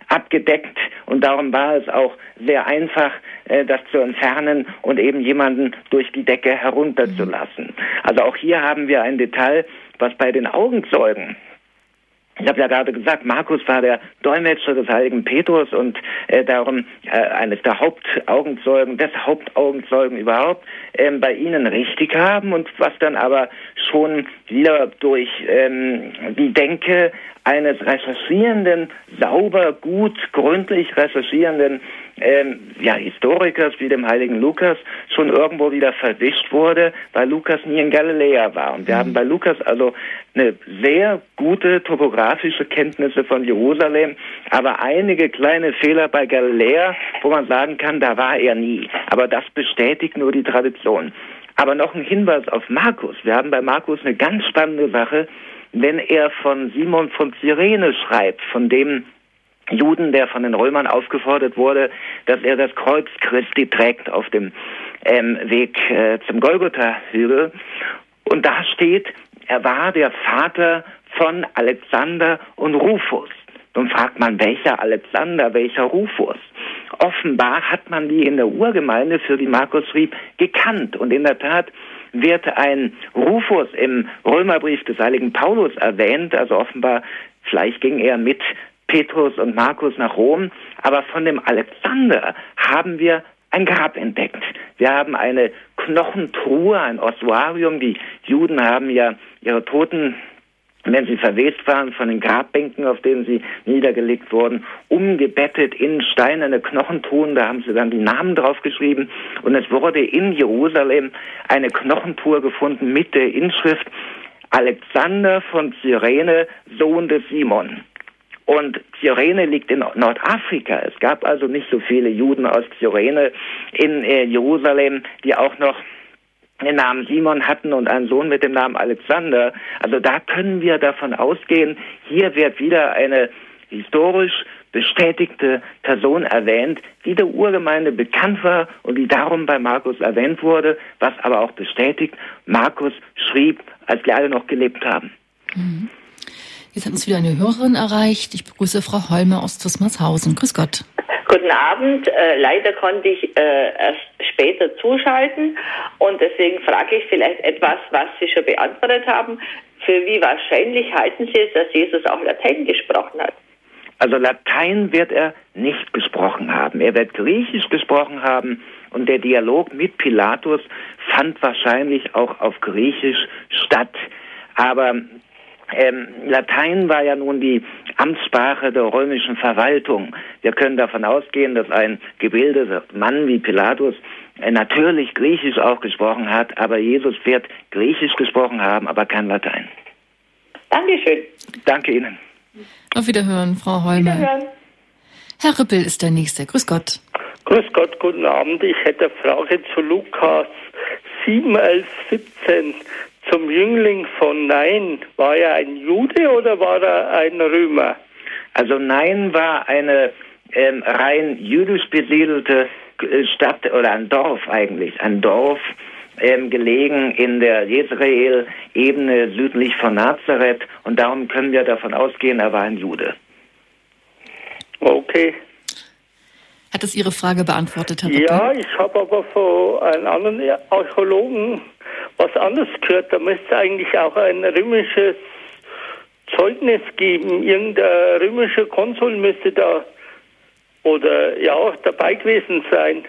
abgedeckt und darum war es auch sehr einfach, äh, das zu entfernen und eben jemanden durch die Decke herunterzulassen. Also auch hier haben wir ein Detail, was bei den Augenzeugen ich habe ja gerade gesagt, Markus war der Dolmetscher des heiligen Petrus und äh, darum äh, eines der Hauptaugenzeugen, des Hauptaugenzeugen überhaupt, äh, bei ihnen richtig haben und was dann aber schon wieder durch ähm, die Denke eines recherchierenden, sauber, gut, gründlich recherchierenden ähm, ja, Historikers wie dem heiligen Lukas schon irgendwo wieder verwischt wurde, weil Lukas nie in Galiläa war. Und wir mhm. haben bei Lukas also eine sehr gute topografische Kenntnisse von Jerusalem, aber einige kleine Fehler bei Galiläa, wo man sagen kann, da war er nie. Aber das bestätigt nur die Tradition. Aber noch ein Hinweis auf Markus. Wir haben bei Markus eine ganz spannende Sache, wenn er von Simon von Cyrene schreibt, von dem Juden, der von den Römern aufgefordert wurde, dass er das Kreuz Christi trägt auf dem ähm, Weg äh, zum Golgotha-Hügel. Und da steht, er war der Vater von Alexander und Rufus. Nun fragt man, welcher Alexander, welcher Rufus? Offenbar hat man die in der Urgemeinde, für die Markus schrieb, gekannt. Und in der Tat wird ein Rufus im Römerbrief des heiligen Paulus erwähnt, also offenbar Vielleicht ging er mit Petrus und Markus nach Rom, aber von dem Alexander haben wir ein Grab entdeckt. Wir haben eine Knochentruhe, ein Ossuarium. Die Juden haben ja ihre Toten, wenn sie verwest waren, von den Grabbänken, auf denen sie niedergelegt wurden, umgebettet in steinerne Knochentruhen. Da haben sie dann die Namen draufgeschrieben. Und es wurde in Jerusalem eine Knochentruhe gefunden mit der Inschrift Alexander von Cyrene, Sohn des Simon. Und Cyrene liegt in Nordafrika. Es gab also nicht so viele Juden aus Cyrene in äh, Jerusalem, die auch noch den Namen Simon hatten und einen Sohn mit dem Namen Alexander. Also da können wir davon ausgehen, hier wird wieder eine historisch bestätigte Person erwähnt, die der Urgemeinde bekannt war und die darum bei Markus erwähnt wurde, was aber auch bestätigt, Markus schrieb, als die alle noch gelebt haben. Mhm. Jetzt hat uns wieder eine Hörerin erreicht. Ich begrüße Frau Holme aus Tusmarshausen. Grüß Gott. Guten Abend. Äh, leider konnte ich äh, erst später zuschalten und deswegen frage ich vielleicht etwas, was Sie schon beantwortet haben. Für wie wahrscheinlich halten Sie es, dass Jesus auch Latein gesprochen hat? Also Latein wird er nicht gesprochen haben. Er wird Griechisch gesprochen haben und der Dialog mit Pilatus fand wahrscheinlich auch auf Griechisch statt. Aber ähm, Latein war ja nun die Amtssprache der römischen Verwaltung. Wir können davon ausgehen, dass ein gebildeter Mann wie Pilatus äh, natürlich Griechisch auch gesprochen hat, aber Jesus wird Griechisch gesprochen haben, aber kein Latein. Dankeschön. Danke Ihnen. Auf Wiederhören, Frau Holmer. Wiederhören. Herr Rippel ist der Nächste. Grüß Gott. Grüß Gott, guten Abend. Ich hätte eine Frage zu Lukas 7, 11, 17 zum Jüngling von Nein. War er ein Jude oder war er ein Römer? Also Nein war eine ähm, rein jüdisch besiedelte äh, Stadt oder ein Dorf eigentlich, ein Dorf ähm, gelegen in der Jezreel-Ebene südlich von Nazareth und darum können wir davon ausgehen, er war ein Jude. Okay. Hat das Ihre Frage beantwortet, Herr Ja, ich habe aber von einem anderen Archäologen was anderes gehört. Da müsste es eigentlich auch ein römisches Zeugnis geben. Irgendein römischer Konsul müsste da oder ja dabei gewesen sein.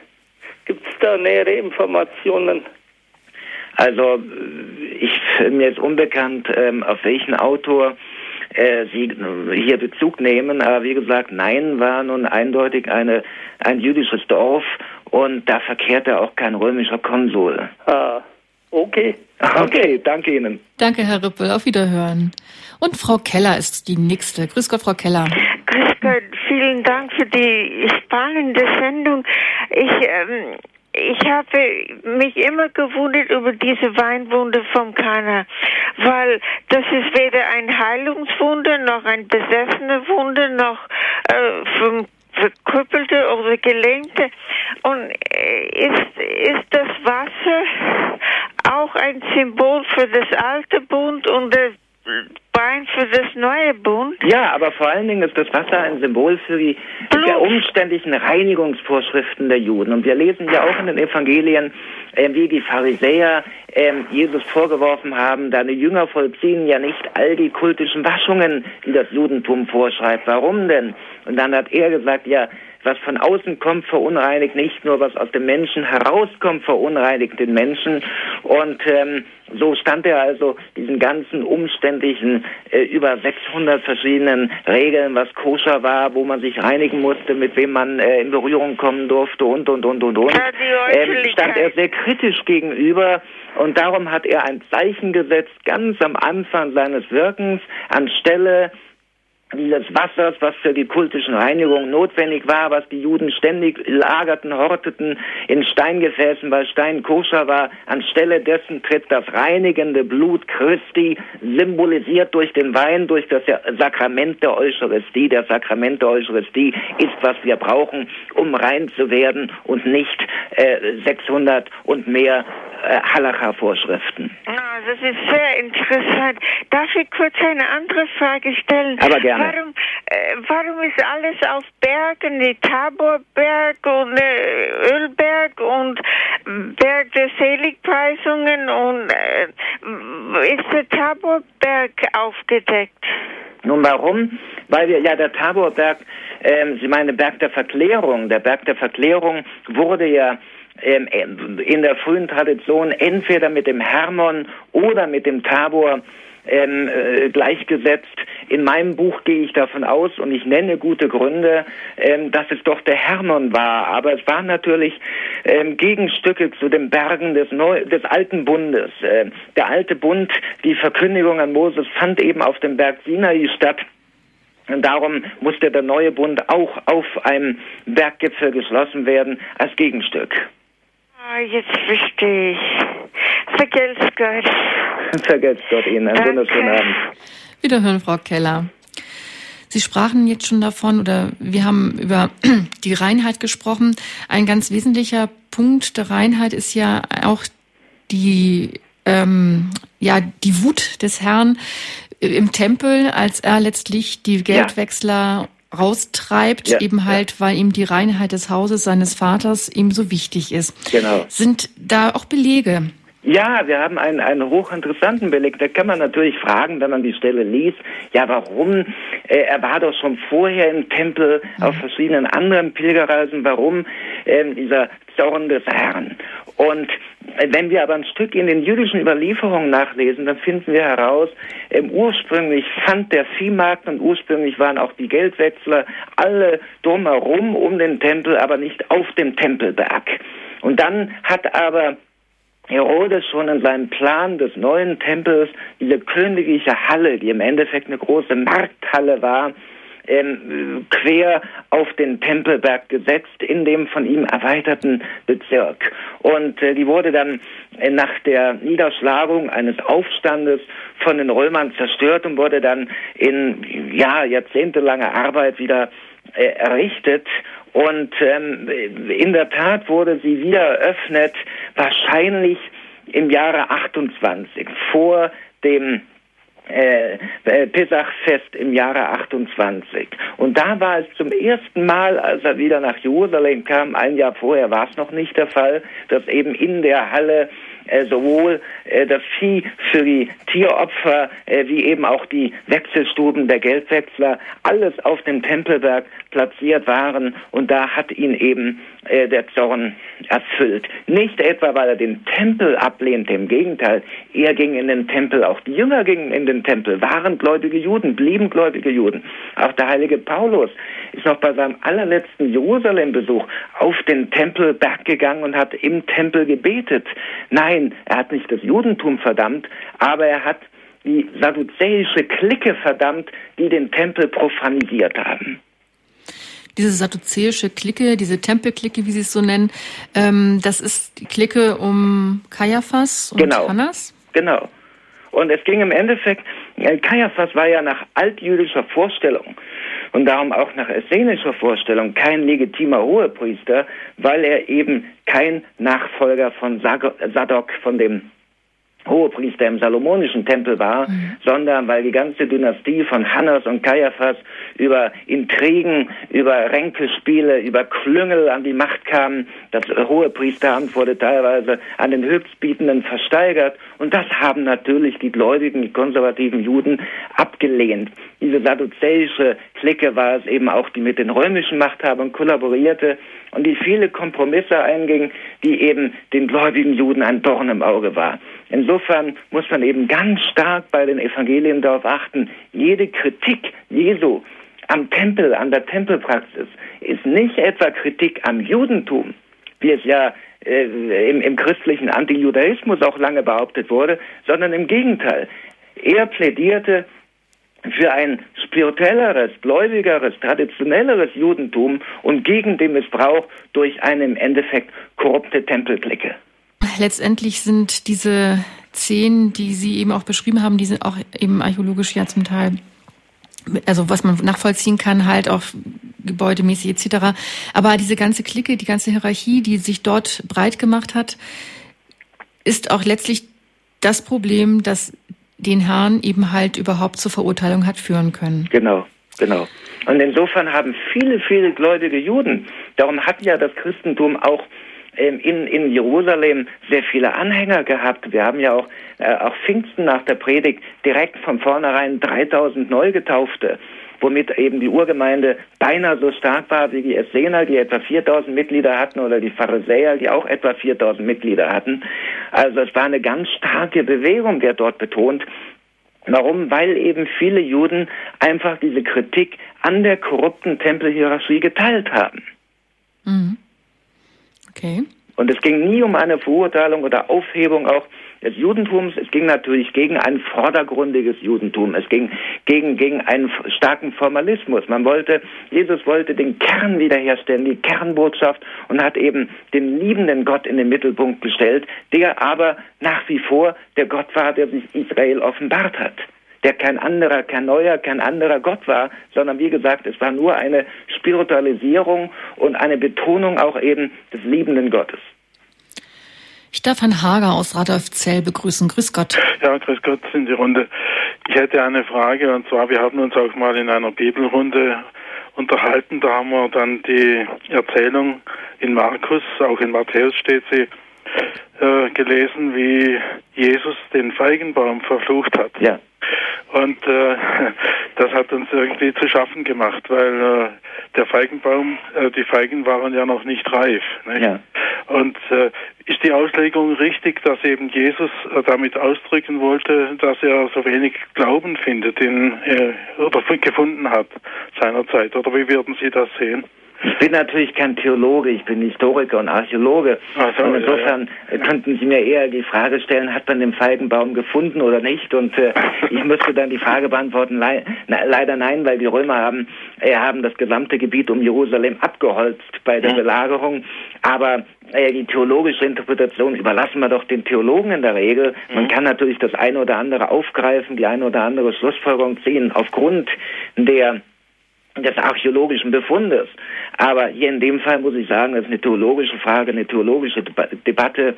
Gibt es da nähere Informationen? Also ich mir ist unbekannt, ähm, auf welchen Autor äh, Sie hier Bezug nehmen, aber wie gesagt, Nein war nun eindeutig eine, ein jüdisches Dorf und da verkehrte auch kein römischer Konsul. Ah. Okay. Okay, danke Ihnen. Danke, Herr Rippel. Auf Wiederhören. Und Frau Keller ist die nächste. Grüß Gott, Frau Keller. Grüß Gott, vielen Dank für die spannende Sendung. Ich, ähm, ich habe mich immer gewundert über diese Weinwunde vom Kana, weil das ist weder ein Heilungswunder noch ein besessene Wunde noch äh, vom verkrüppelte oder gelenkte. Und äh, ist, ist das Wasser auch ein Symbol für das alte Bund und das Bein für das neue Bund? Ja, aber vor allen Dingen ist das Wasser ein Symbol für die der umständlichen Reinigungsvorschriften der Juden. Und wir lesen ja auch in den Evangelien, äh, wie die Pharisäer äh, Jesus vorgeworfen haben, deine Jünger vollziehen ja nicht all die kultischen Waschungen, die das Judentum vorschreibt. Warum denn? Und dann hat er gesagt, ja, was von außen kommt, verunreinigt nicht nur, was aus dem Menschen herauskommt, verunreinigt den Menschen. Und ähm, so stand er also diesen ganzen umständlichen, äh, über 600 verschiedenen Regeln, was koscher war, wo man sich reinigen musste, mit wem man äh, in Berührung kommen durfte und, und, und, und, und. Ähm, stand er sehr kritisch gegenüber. Und darum hat er ein Zeichen gesetzt, ganz am Anfang seines Wirkens, anstelle dieses Wassers, was für die kultischen Reinigungen notwendig war, was die Juden ständig lagerten, horteten in Steingefäßen, weil Stein koscher war. Anstelle dessen tritt das reinigende Blut Christi, symbolisiert durch den Wein, durch das Sakrament der Eucharistie. Der Sakrament der Eucharistie ist, was wir brauchen, um rein zu werden und nicht äh, 600 und mehr äh, Halacha-Vorschriften. Ah, das ist sehr interessant. Darf ich kurz eine andere Frage stellen? Aber gerne. Warum, äh, warum ist alles auf Bergen, die Taborberg und äh, Ölberg und Berg der Seligpreisungen und äh, ist der Taborberg aufgedeckt? Nun warum? Weil wir ja der Taborberg, ähm, Sie meinen Berg der Verklärung, der Berg der Verklärung wurde ja ähm, in der frühen Tradition entweder mit dem Hermon oder mit dem Tabor ähm, äh, gleichgesetzt. In meinem Buch gehe ich davon aus und ich nenne gute Gründe, ähm, dass es doch der Hermon war. Aber es waren natürlich ähm, Gegenstücke zu den Bergen des, Neu des alten Bundes. Äh, der alte Bund, die Verkündigung an Moses fand eben auf dem Berg Sinai statt. Und darum musste der neue Bund auch auf einem Berggipfel geschlossen werden als Gegenstück. Ah, jetzt verstehe ich. Vergelt's Gott. Vergelt's Gott Ihnen. Einen wunderschönen Abend. Wiederhören, Frau Keller. Sie sprachen jetzt schon davon oder wir haben über die Reinheit gesprochen. Ein ganz wesentlicher Punkt der Reinheit ist ja auch die, ähm, ja, die Wut des Herrn im Tempel, als er letztlich die Geldwechsler ja raustreibt, ja, eben halt, ja. weil ihm die Reinheit des Hauses seines Vaters ihm so wichtig ist. Genau. Sind da auch Belege? Ja, wir haben einen, einen hochinteressanten Beleg. Da kann man natürlich fragen, wenn man die Stelle liest, ja, warum? Äh, er war doch schon vorher im Tempel mhm. auf verschiedenen anderen Pilgerreisen. Warum äh, dieser Zorn des Herrn? Und äh, wenn wir aber ein Stück in den jüdischen Überlieferungen nachlesen, dann finden wir heraus, ähm, ursprünglich fand der Viehmarkt und ursprünglich waren auch die Geldwechsler alle drumherum um den Tempel, aber nicht auf dem Tempelberg. Und dann hat aber Herodes schon in seinem Plan des neuen Tempels diese königliche Halle, die im Endeffekt eine große Markthalle war, ähm, quer auf den Tempelberg gesetzt in dem von ihm erweiterten Bezirk. Und äh, die wurde dann äh, nach der Niederschlagung eines Aufstandes von den Römern zerstört und wurde dann in ja jahrzehntelanger Arbeit wieder äh, errichtet und ähm, in der Tat wurde sie wieder eröffnet, wahrscheinlich im Jahre 28, vor dem äh, äh, Pesachfest im Jahre 28. Und da war es zum ersten Mal, als er wieder nach Jerusalem kam, ein Jahr vorher war es noch nicht der Fall, dass eben in der Halle äh, sowohl äh, das Vieh für die Tieropfer äh, wie eben auch die Wechselstuben der Geldwechsler alles auf dem Tempelberg platziert waren und da hat ihn eben äh, der Zorn erfüllt. Nicht etwa, weil er den Tempel ablehnte, im Gegenteil, er ging in den Tempel, auch die Jünger gingen in den Tempel, waren gläubige Juden, blieben gläubige Juden. Auch der heilige Paulus ist noch bei seinem allerletzten Jerusalem-Besuch auf den Tempelberg gegangen und hat im Tempel gebetet. Nein, er hat nicht das Judentum verdammt, aber er hat die sadduzäische Clique verdammt, die den Tempel profanisiert haben diese sadduzäische Clique, diese Tempelklicke, wie Sie es so nennen, ähm, das ist die Clique um Kaiaphas und genau. Hannas? Genau. Und es ging im Endeffekt, äh, Kaiaphas war ja nach altjüdischer Vorstellung und darum auch nach essenischer Vorstellung kein legitimer Hohepriester, weil er eben kein Nachfolger von Sadok, von dem Hohepriester im Salomonischen Tempel war, mhm. sondern weil die ganze Dynastie von Hannas und Kaiaphas über Intrigen, über Ränkespiele, über Klüngel an die Macht kam. Das Hohepriesteramt wurde teilweise an den Höchstbietenden versteigert und das haben natürlich die gläubigen, die konservativen Juden abgelehnt. Diese sadduzäische Clique war es eben auch, die mit den römischen Machthabern kollaborierte und die viele Kompromisse einging, die eben den gläubigen Juden ein Dorn im Auge war. Insofern muss man eben ganz stark bei den Evangelien darauf achten, jede Kritik Jesu am Tempel, an der Tempelpraxis, ist nicht etwa Kritik am Judentum, wie es ja äh, im, im christlichen Antijudaismus auch lange behauptet wurde, sondern im Gegenteil. Er plädierte für ein spirituelleres, gläubigeres, traditionelleres Judentum und gegen den Missbrauch durch eine im Endeffekt korrupte Tempelblicke. Letztendlich sind diese zehn, die Sie eben auch beschrieben haben, die sind auch eben archäologisch ja zum Teil, also was man nachvollziehen kann, halt auch gebäudemäßig etc. Aber diese ganze Clique, die ganze Hierarchie, die sich dort breit gemacht hat, ist auch letztlich das Problem, dass den Herrn eben halt überhaupt zur Verurteilung hat führen können. Genau, genau. Und insofern haben viele, viele gläubige Juden, darum hat ja das Christentum auch in, in Jerusalem sehr viele Anhänger gehabt. Wir haben ja auch, äh, auch Pfingsten nach der Predigt direkt von vornherein 3000 Neugetaufte womit eben die Urgemeinde beinahe so stark war wie die Essener, die etwa 4000 Mitglieder hatten, oder die Pharisäer, die auch etwa 4000 Mitglieder hatten. Also es war eine ganz starke Bewegung, der dort betont. Warum? Weil eben viele Juden einfach diese Kritik an der korrupten Tempelhierarchie geteilt haben. Mhm. Okay. Und es ging nie um eine Verurteilung oder Aufhebung auch des Judentums. Es ging natürlich gegen ein vordergründiges Judentum. Es ging gegen, gegen einen starken Formalismus. Man wollte, Jesus wollte den Kern wiederherstellen, die Kernbotschaft und hat eben den liebenden Gott in den Mittelpunkt gestellt, der aber nach wie vor der Gott war, der sich Israel offenbart hat der kein anderer, kein neuer, kein anderer Gott war, sondern wie gesagt, es war nur eine Spiritualisierung und eine Betonung auch eben des liebenden Gottes. Ich darf Herrn Hager aus Radolfzell begrüßen. Grüß Gott. Ja, grüß Gott in die Runde. Ich hätte eine Frage und zwar, wir haben uns auch mal in einer Bibelrunde unterhalten. Da haben wir dann die Erzählung in Markus, auch in Matthäus steht sie, äh, gelesen, wie Jesus den Feigenbaum verflucht hat. Ja. Und äh, das hat uns irgendwie zu schaffen gemacht, weil äh, der Feigenbaum, äh, die Feigen waren ja noch nicht reif. Nicht? Ja. Und äh, ist die Auslegung richtig, dass eben Jesus äh, damit ausdrücken wollte, dass er so wenig Glauben findet in, äh, oder gefunden hat seinerzeit? Oder wie würden Sie das sehen? Ich bin natürlich kein Theologe, ich bin Historiker und Archäologe. So, und insofern ja, ja. könnten Sie mir eher die Frage stellen, hat man den Feigenbaum gefunden oder nicht? Und äh, ich müsste dann die Frage beantworten, le na, leider nein, weil die Römer haben, äh, haben das gesamte Gebiet um Jerusalem abgeholzt bei der Ja. Belagerung. Aber äh, die theologische Interpretation überlassen wir doch den Theologen in der Regel. Man kann natürlich das eine oder andere aufgreifen, die eine oder andere Schlussfolgerung ziehen aufgrund der des archäologischen Befundes. Aber hier in dem Fall muss ich sagen, das ist eine theologische Frage, eine theologische Deba Debatte.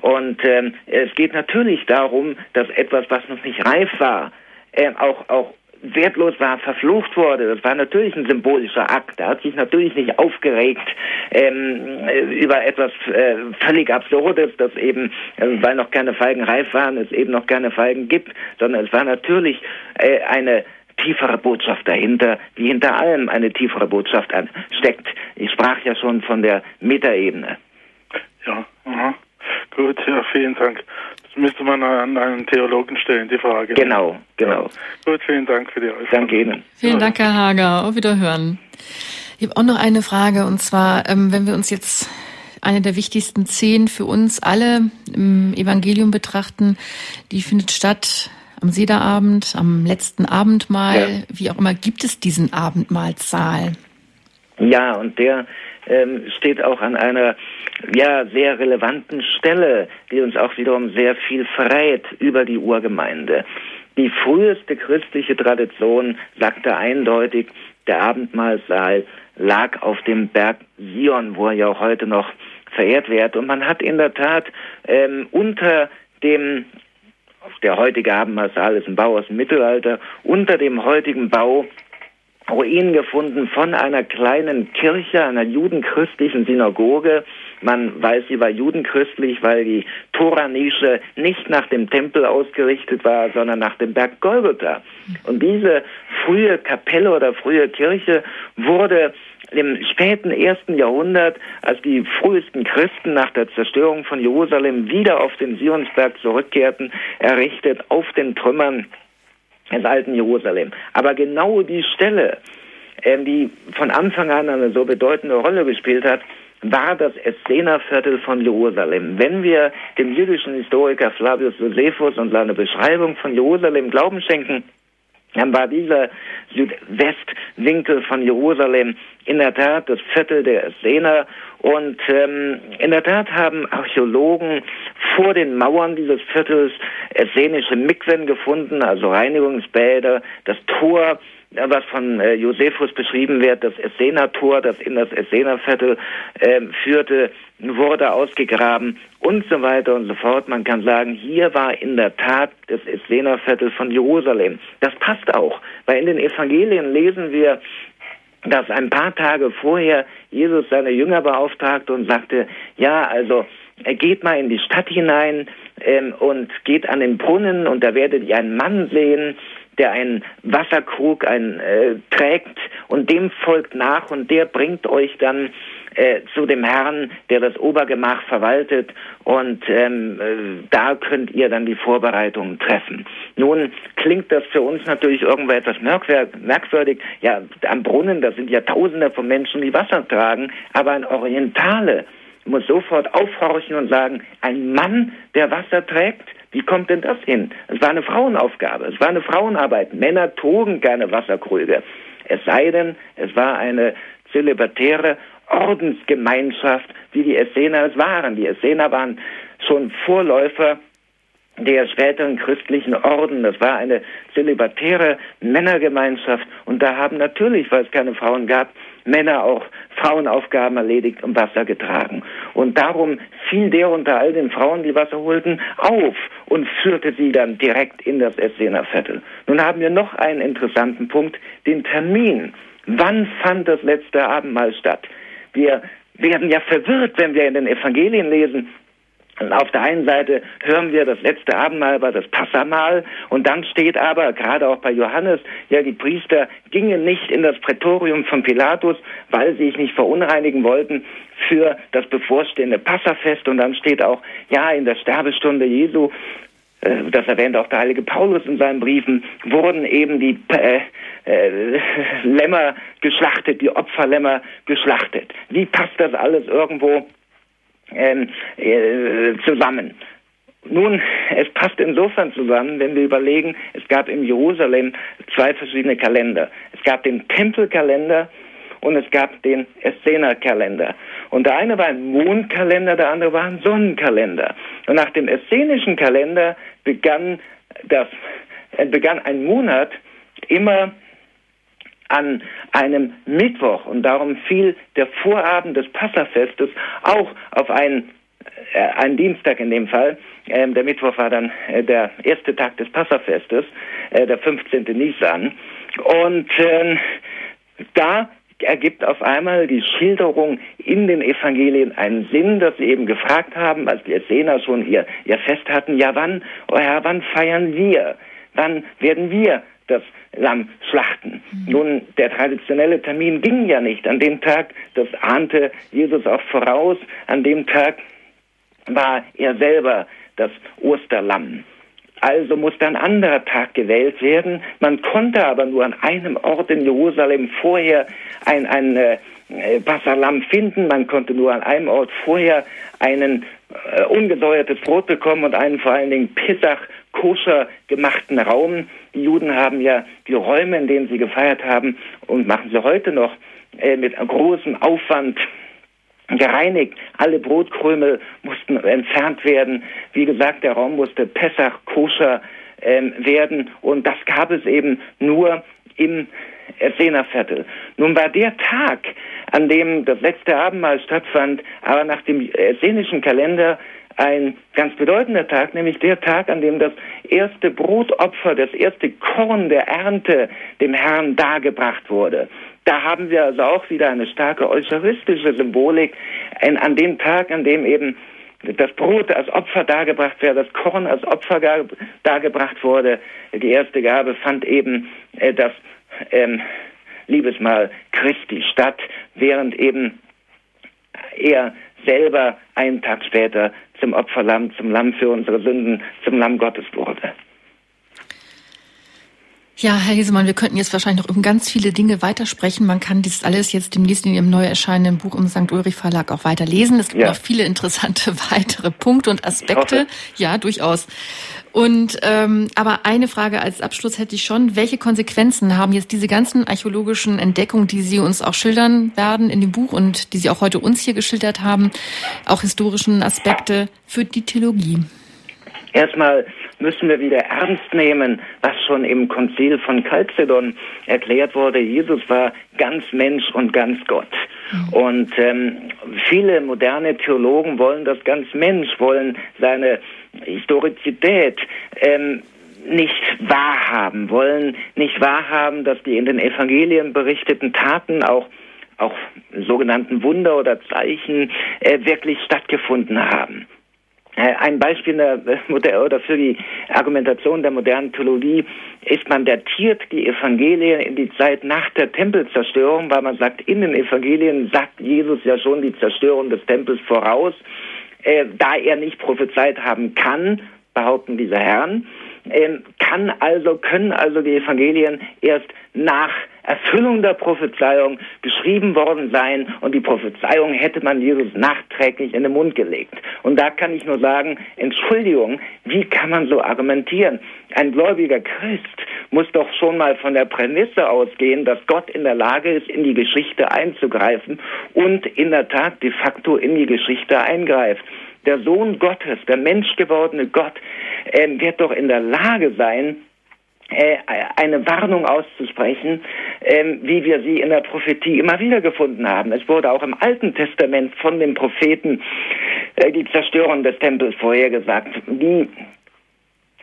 Und ähm, es geht natürlich darum, dass etwas, was noch nicht reif war, ähm, auch, auch wertlos war, verflucht wurde. Das war natürlich ein symbolischer Akt. Er hat sich natürlich nicht aufgeregt ähm, äh, über etwas äh, völlig Absurdes, dass eben, äh, weil noch keine Feigen reif waren, es eben noch keine Feigen gibt, sondern es war natürlich äh, eine tiefere Botschaft dahinter, wie hinter allem eine tiefere Botschaft steckt. Ich sprach ja schon von der Metaebene. Ja, aha. Gut, ja, vielen Dank. Das müsste man an einen Theologen stellen, die Frage. Genau, genau. Gut, vielen Dank für die Auskunft. Danke Ihnen. Vielen Dank, Herr Hager. Auf Wiederhören. Ich habe auch noch eine Frage, und zwar, ähm, wenn wir uns jetzt eine der wichtigsten zehn für uns alle im Evangelium betrachten, die findet statt am Sederabend, am letzten Abendmahl, Ja. wie auch immer, gibt es diesen Abendmahlsaal? Ja, und der ähm, steht auch an einer ja sehr relevanten Stelle, die uns auch wiederum sehr viel verrät über die Urgemeinde. Die früheste christliche Tradition sagte eindeutig, der Abendmahlsaal lag auf dem Berg Sion, wo er ja auch heute noch verehrt wird. Und man hat in der Tat ähm, unter dem der heutige Abendmahlsaal ist ein Bau aus dem Mittelalter, unter dem heutigen Bau Ruinen gefunden von einer kleinen Kirche, einer judenchristlichen Synagoge. Man weiß, sie war judenchristlich, weil die Toranische nicht nach dem Tempel ausgerichtet war, sondern nach dem Berg Golgotha. Und diese frühe Kapelle oder frühe Kirche wurde im späten ersten Jahrhundert, als die frühesten Christen nach der Zerstörung von Jerusalem wieder auf den Sionsberg zurückkehrten, errichtet auf den Trümmern des alten Jerusalem. Aber genau die Stelle, ähm, die von Anfang an eine so bedeutende Rolle gespielt hat, war das Essener-Viertel von Jerusalem. Wenn wir dem jüdischen Historiker Flavius Josephus und seine Beschreibung von Jerusalem Glauben schenken, dann war dieser Südwestwinkel von Jerusalem in der Tat das Viertel der Essener. Und ähm, in der Tat haben Archäologen vor den Mauern dieses Viertels essenische Mikwen gefunden, also Reinigungsbäder, das Tor, was von äh, Josephus beschrieben wird, das Essener Tor, das in das Essener Viertel äh, führte, wurde ausgegraben und so weiter und so fort. Man kann sagen, hier war in der Tat das Essener Viertel von Jerusalem. Das passt auch, weil in den Evangelien lesen wir, dass ein paar Tage vorher Jesus seine Jünger beauftragte und sagte, ja, also äh, geht mal in die Stadt hinein ähm, und geht an den Brunnen und da werdet ihr einen Mann sehen, der einen Wasserkrug ein, äh, trägt und dem folgt nach und der bringt euch dann äh, zu dem Herrn, der das Obergemach verwaltet und ähm, äh, da könnt ihr dann die Vorbereitungen treffen. Nun klingt das für uns natürlich irgendwo etwas merkwür merkwürdig. Ja, am Brunnen, da sind ja Tausende von Menschen, die Wasser tragen, aber ein Orientale muss sofort aufhorchen und sagen, ein Mann, der Wasser trägt, wie kommt denn das hin? Es war eine Frauenaufgabe, es war eine Frauenarbeit. Männer trugen keine Wasserkrüge. Es sei denn, es war eine zölibatäre Ordensgemeinschaft, wie die Essener es waren. Die Essener waren schon Vorläufer der späteren christlichen Orden. Das war eine zölibatäre Männergemeinschaft und da haben natürlich, weil es keine Frauen gab, Männer auch Frauenaufgaben erledigt und Wasser getragen. Und darum fiel der unter all den Frauen, die Wasser holten, auf und führte sie dann direkt in das Essener Viertel. Nun haben wir noch einen interessanten Punkt, den Termin. Wann fand das letzte Abendmahl statt? Wir werden ja verwirrt, wenn wir in den Evangelien lesen, auf der einen Seite hören wir, das letzte Abendmahl war das Passamal und dann steht aber, gerade auch bei Johannes, ja, die Priester gingen nicht in das Prätorium von Pilatus, weil sie sich nicht verunreinigen wollten für das bevorstehende Passafest und dann steht auch, ja, in der Sterbestunde Jesu äh, das erwähnt auch der heilige Paulus in seinen Briefen, wurden eben die äh, äh, Lämmer geschlachtet, die Opferlämmer geschlachtet. Wie passt das alles irgendwo ähm, äh, zusammen. Nun, es passt insofern zusammen, wenn wir überlegen, es gab in Jerusalem zwei verschiedene Kalender. Es gab den Tempelkalender und es gab den Essener-Kalender. Und der eine war ein Mondkalender, der andere war ein Sonnenkalender. Und nach dem essenischen Kalender begann das, äh, begann ein Monat immer an einem Mittwoch und darum fiel der Vorabend des Passafestes auch auf einen, äh, einen Dienstag in dem Fall. Ähm, der Mittwoch war dann äh, der erste Tag des Passafestes, äh, der 15. Nisan. Und äh, da ergibt auf einmal die Schilderung in den Evangelien einen Sinn, dass sie eben gefragt haben, als die Essener schon ihr, ihr Fest hatten, ja wann, oh Herr, wann feiern wir? Wann werden wir das Lamm schlachten. Mhm. Nun, der traditionelle Termin ging ja nicht. An dem Tag, das ahnte Jesus auch voraus, an dem Tag war er selber das Osterlamm. Also musste ein anderer Tag gewählt werden. Man konnte aber nur an einem Ort in Jerusalem vorher ein, ein äh, Passalam finden. Man konnte nur an einem Ort vorher einen äh, ungesäuertes Brot bekommen und einen vor allen Dingen Pissach koscher gemachten Raum. Die Juden haben ja die Räume, in denen sie gefeiert haben und machen sie heute noch äh, mit großem Aufwand gereinigt. Alle Brotkrümel mussten entfernt werden. Wie gesagt, der Raum musste Pessach koscher ähm, werden und das gab es eben nur im Essenerviertel. Nun war der Tag, an dem das letzte Abendmahl stattfand, aber nach dem essenischen Kalender ein ganz bedeutender Tag, nämlich der Tag, an dem das erste Brotopfer, das erste Korn der Ernte dem Herrn dargebracht wurde. Da haben wir also auch wieder eine starke eucharistische Symbolik an dem Tag, an dem eben das Brot als Opfer dargebracht wurde, das Korn als Opfer dargebracht wurde. Die erste Gabe fand eben äh, das ähm, Liebesmahl Christi statt, während eben er selber einen Tag später zum Opferlamm, zum Lamm für unsere Sünden, zum Lamm Gottes wurde. Ja, Herr Hesemann, wir könnten jetzt wahrscheinlich noch um ganz viele Dinge weitersprechen. Man kann dies alles jetzt demnächst in Ihrem neu erscheinenden Buch im St. Ulrich Verlag auch weiterlesen. Es gibt ja. noch viele interessante weitere Punkte und Aspekte. Ja, durchaus. Und ähm, aber eine Frage als Abschluss hätte ich schon: Welche Konsequenzen haben jetzt diese ganzen archäologischen Entdeckungen, die Sie uns auch schildern werden in dem Buch und die Sie auch heute uns hier geschildert haben, auch historischen Aspekte für die Theologie? Erstmal müssen wir wieder ernst nehmen, was schon im Konzil von Chalcedon erklärt wurde. Jesus war ganz Mensch und ganz Gott. Und ähm, viele moderne Theologen wollen das ganz Mensch, wollen seine Historizität ähm, nicht wahrhaben, wollen nicht wahrhaben, dass die in den Evangelien berichteten Taten auch auch sogenannten Wunder oder Zeichen äh, wirklich stattgefunden haben. Äh, ein Beispiel der, oder für die Argumentation der modernen Theologie ist, man datiert die Evangelien in die Zeit nach der Tempelzerstörung, weil man sagt, in den Evangelien sagt Jesus ja schon die Zerstörung des Tempels voraus, äh, da er nicht prophezeit haben kann, behaupten diese Herren, äh, kann also, können also die Evangelien erst nach Erfüllung der Prophezeiung geschrieben worden sein und die Prophezeiung hätte man Jesus nachträglich in den Mund gelegt. Und da kann ich nur sagen, Entschuldigung, wie kann man so argumentieren? Ein gläubiger Christ muss doch schon mal von der Prämisse ausgehen, dass Gott in der Lage ist, in die Geschichte einzugreifen und in der Tat de facto in die Geschichte eingreift. Der Sohn Gottes, der menschgewordene Gott, äh, wird doch in der Lage sein, äh, eine Warnung auszusprechen, ähm, wie wir sie in der Prophetie immer wieder gefunden haben. Es wurde auch im Alten Testament von den Propheten äh, die Zerstörung des Tempels vorhergesagt. Die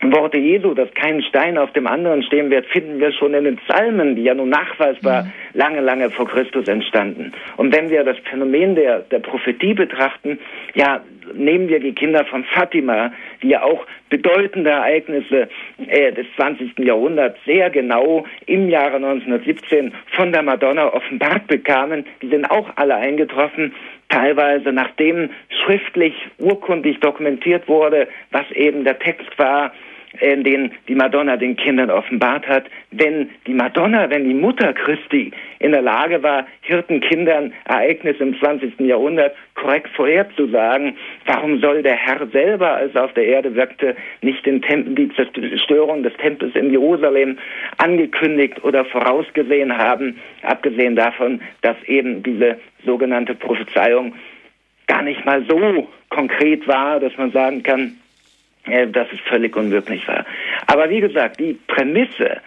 Worte Jesu, dass kein Stein auf dem anderen stehen wird, finden wir schon in den Psalmen, die ja nun nachweisbar mhm. lange, lange vor Christus entstanden. Und wenn wir das Phänomen der, der Prophetie betrachten, ja, nehmen wir die Kinder von Fatima, die ja auch bedeutende Ereignisse äh, des 20. Jahrhunderts sehr genau im Jahre 1917 von der Madonna offenbart bekamen, die sind auch alle eingetroffen teilweise nachdem schriftlich, urkundig dokumentiert wurde, was eben der Text war, in den die Madonna den Kindern offenbart hat. Wenn die Madonna, wenn die Mutter Christi in der Lage war, Hirtenkindern Ereignisse im 20. Jahrhundert korrekt vorherzusagen, warum soll der Herr selber, als er auf der Erde wirkte, nicht den Tempel, die Zerstörung des Tempels in Jerusalem angekündigt oder vorausgesehen haben, abgesehen davon, dass eben diese sogenannte Prophezeiung gar nicht mal so konkret war, dass man sagen kann, äh, dass es völlig unmöglich war. Aber wie gesagt, die Prämisse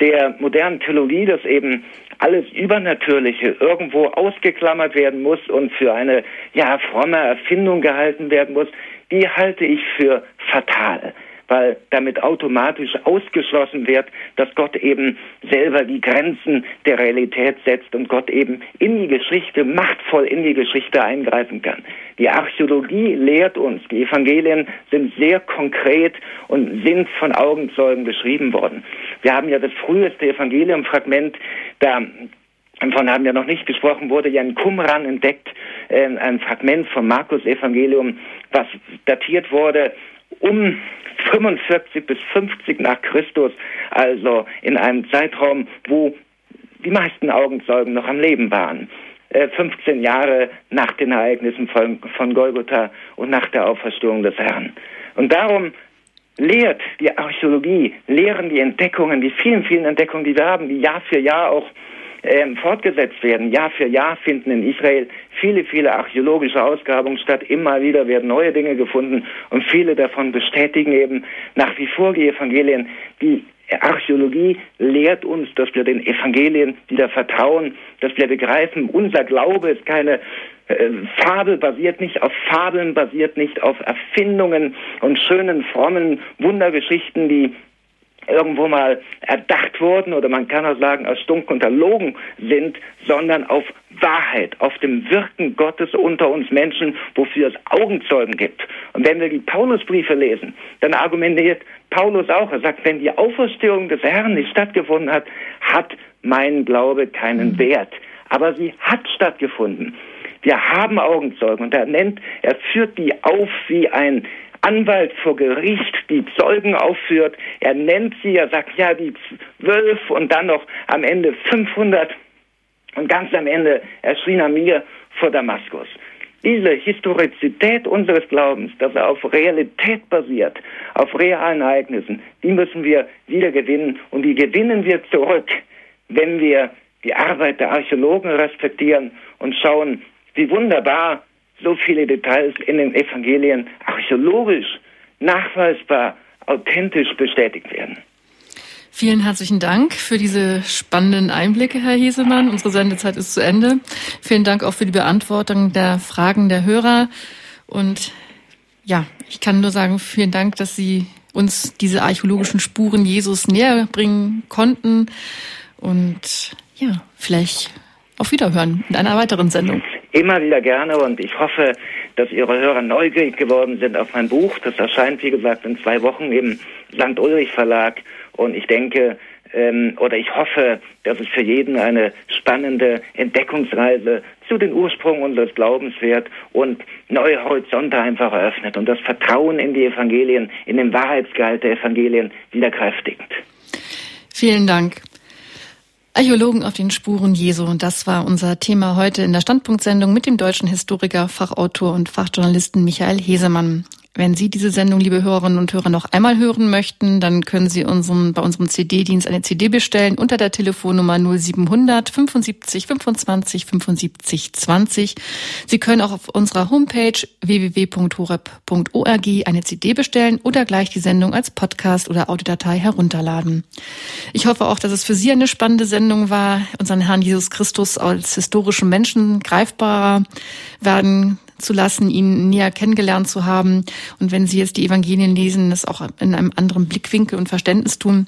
der modernen Theologie, dass eben alles Übernatürliche irgendwo ausgeklammert werden muss und für eine ja fromme Erfindung gehalten werden muss, die halte ich für fatal weil damit automatisch ausgeschlossen wird, dass Gott eben selber die Grenzen der Realität setzt und Gott eben in die Geschichte, machtvoll in die Geschichte eingreifen kann. Die Archäologie lehrt uns, die Evangelien sind sehr konkret und sind von Augenzeugen beschrieben worden. Wir haben ja das früheste Evangeliumfragment, da Davon haben wir noch nicht gesprochen, wurde ja in Qumran entdeckt, äh, ein Fragment vom Markus Evangelium, was datiert wurde um 45 bis 50 nach Christus, also in einem Zeitraum, wo die meisten Augenzeugen noch am Leben waren. 15 äh, Jahre nach den Ereignissen von, Golgotha und nach der Auferstehung des Herrn. Und darum lehrt die Archäologie, lehren die Entdeckungen, die vielen, vielen Entdeckungen, die wir haben, die Jahr für Jahr auch ähm, fortgesetzt werden. Jahr für Jahr finden in Israel viele, viele archäologische Ausgrabungen statt. Immer wieder werden neue Dinge gefunden und viele davon bestätigen eben nach wie vor die Evangelien. Die Archäologie lehrt uns, dass wir den Evangelien wieder vertrauen, dass wir begreifen, unser Glaube ist keine äh, Fabel basiert nicht auf Fabeln, basiert nicht auf Erfindungen und schönen, frommen Wundergeschichten, die irgendwo mal erdacht wurden oder man kann auch sagen erstunken und erlogen sind, sondern auf Wahrheit, auf dem Wirken Gottes unter uns Menschen, wofür es Augenzeugen gibt. Und wenn wir die Paulusbriefe lesen, dann argumentiert Paulus auch, er sagt, wenn die Auferstehung des Herrn nicht stattgefunden hat, hat mein Glaube keinen mhm. Wert. Aber sie hat stattgefunden. Wir haben Augenzeugen und er nennt, er führt die auf wie ein Anwalt vor Gericht die Zeugen aufführt. Er nennt sie, er sagt, ja, die zwölf und dann noch am Ende 500 und ganz am Ende erschien er mir vor Damaskus. Diese Historizität unseres Glaubens, dass er auf Realität basiert, auf realen Ereignissen, die müssen wir wieder gewinnen und die gewinnen wir zurück, wenn wir die Arbeit der Archäologen respektieren und schauen, wie wunderbar so viele Details in den Evangelien archäologisch nachweisbar authentisch bestätigt werden. Vielen herzlichen Dank für diese spannenden Einblicke, Herr Hesemann. Unsere Sendezeit ist zu Ende. Vielen Dank auch für die Beantwortung der Fragen der Hörer. Und ja, ich kann nur sagen, vielen Dank, dass Sie uns diese archäologischen Spuren Jesus näher bringen konnten. Und ja, vielleicht auf Wiederhören in einer weiteren Sendung immer wieder gerne und ich hoffe, dass Ihre Hörer neugierig geworden sind auf mein Buch. Das erscheint, wie gesagt, in zwei Wochen im St. Ulrich Verlag und ich denke, ähm, oder ich hoffe, dass es für jeden eine spannende Entdeckungsreise zu den Ursprüngen unseres Glaubens wird und neue Horizonte einfach eröffnet und das Vertrauen in die Evangelien, in den Wahrheitsgehalt der Evangelien wieder kräftigt. Vielen Dank. Archäologen auf den Spuren Jesu. Und das war unser Thema heute in der Standpunktsendung mit dem deutschen Historiker, Fachautor und Fachjournalisten Michael Hesemann. Wenn Sie diese Sendung, liebe Hörerinnen und Hörer, noch einmal hören möchten, dann können Sie unseren, bei unserem CD-Dienst eine CD bestellen unter der Telefonnummer 0700 75 25 75 20. Sie können auch auf unserer Homepage www.horeb.org eine CD bestellen oder gleich die Sendung als Podcast oder Audiodatei herunterladen. Ich hoffe auch, dass es für Sie eine spannende Sendung war, unseren Herrn Jesus Christus als historischen Menschen greifbarer werden zu lassen, ihn näher kennengelernt zu haben. Und wenn Sie jetzt die Evangelien lesen, das auch in einem anderen Blickwinkel und Verständnis tun.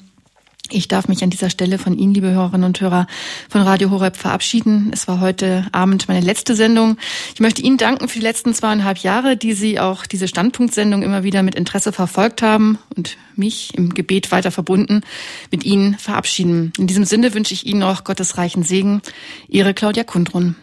Ich darf mich an dieser Stelle von Ihnen, liebe Hörerinnen und Hörer von Radio Horeb verabschieden. Es war heute Abend meine letzte Sendung. Ich möchte Ihnen danken für die letzten zweieinhalb Jahre, die Sie auch diese Standpunktsendung immer wieder mit Interesse verfolgt haben und mich im Gebet weiter verbunden mit Ihnen verabschieden. In diesem Sinne wünsche ich Ihnen auch Gottes reichen Segen. Ihre Claudia Kundrun.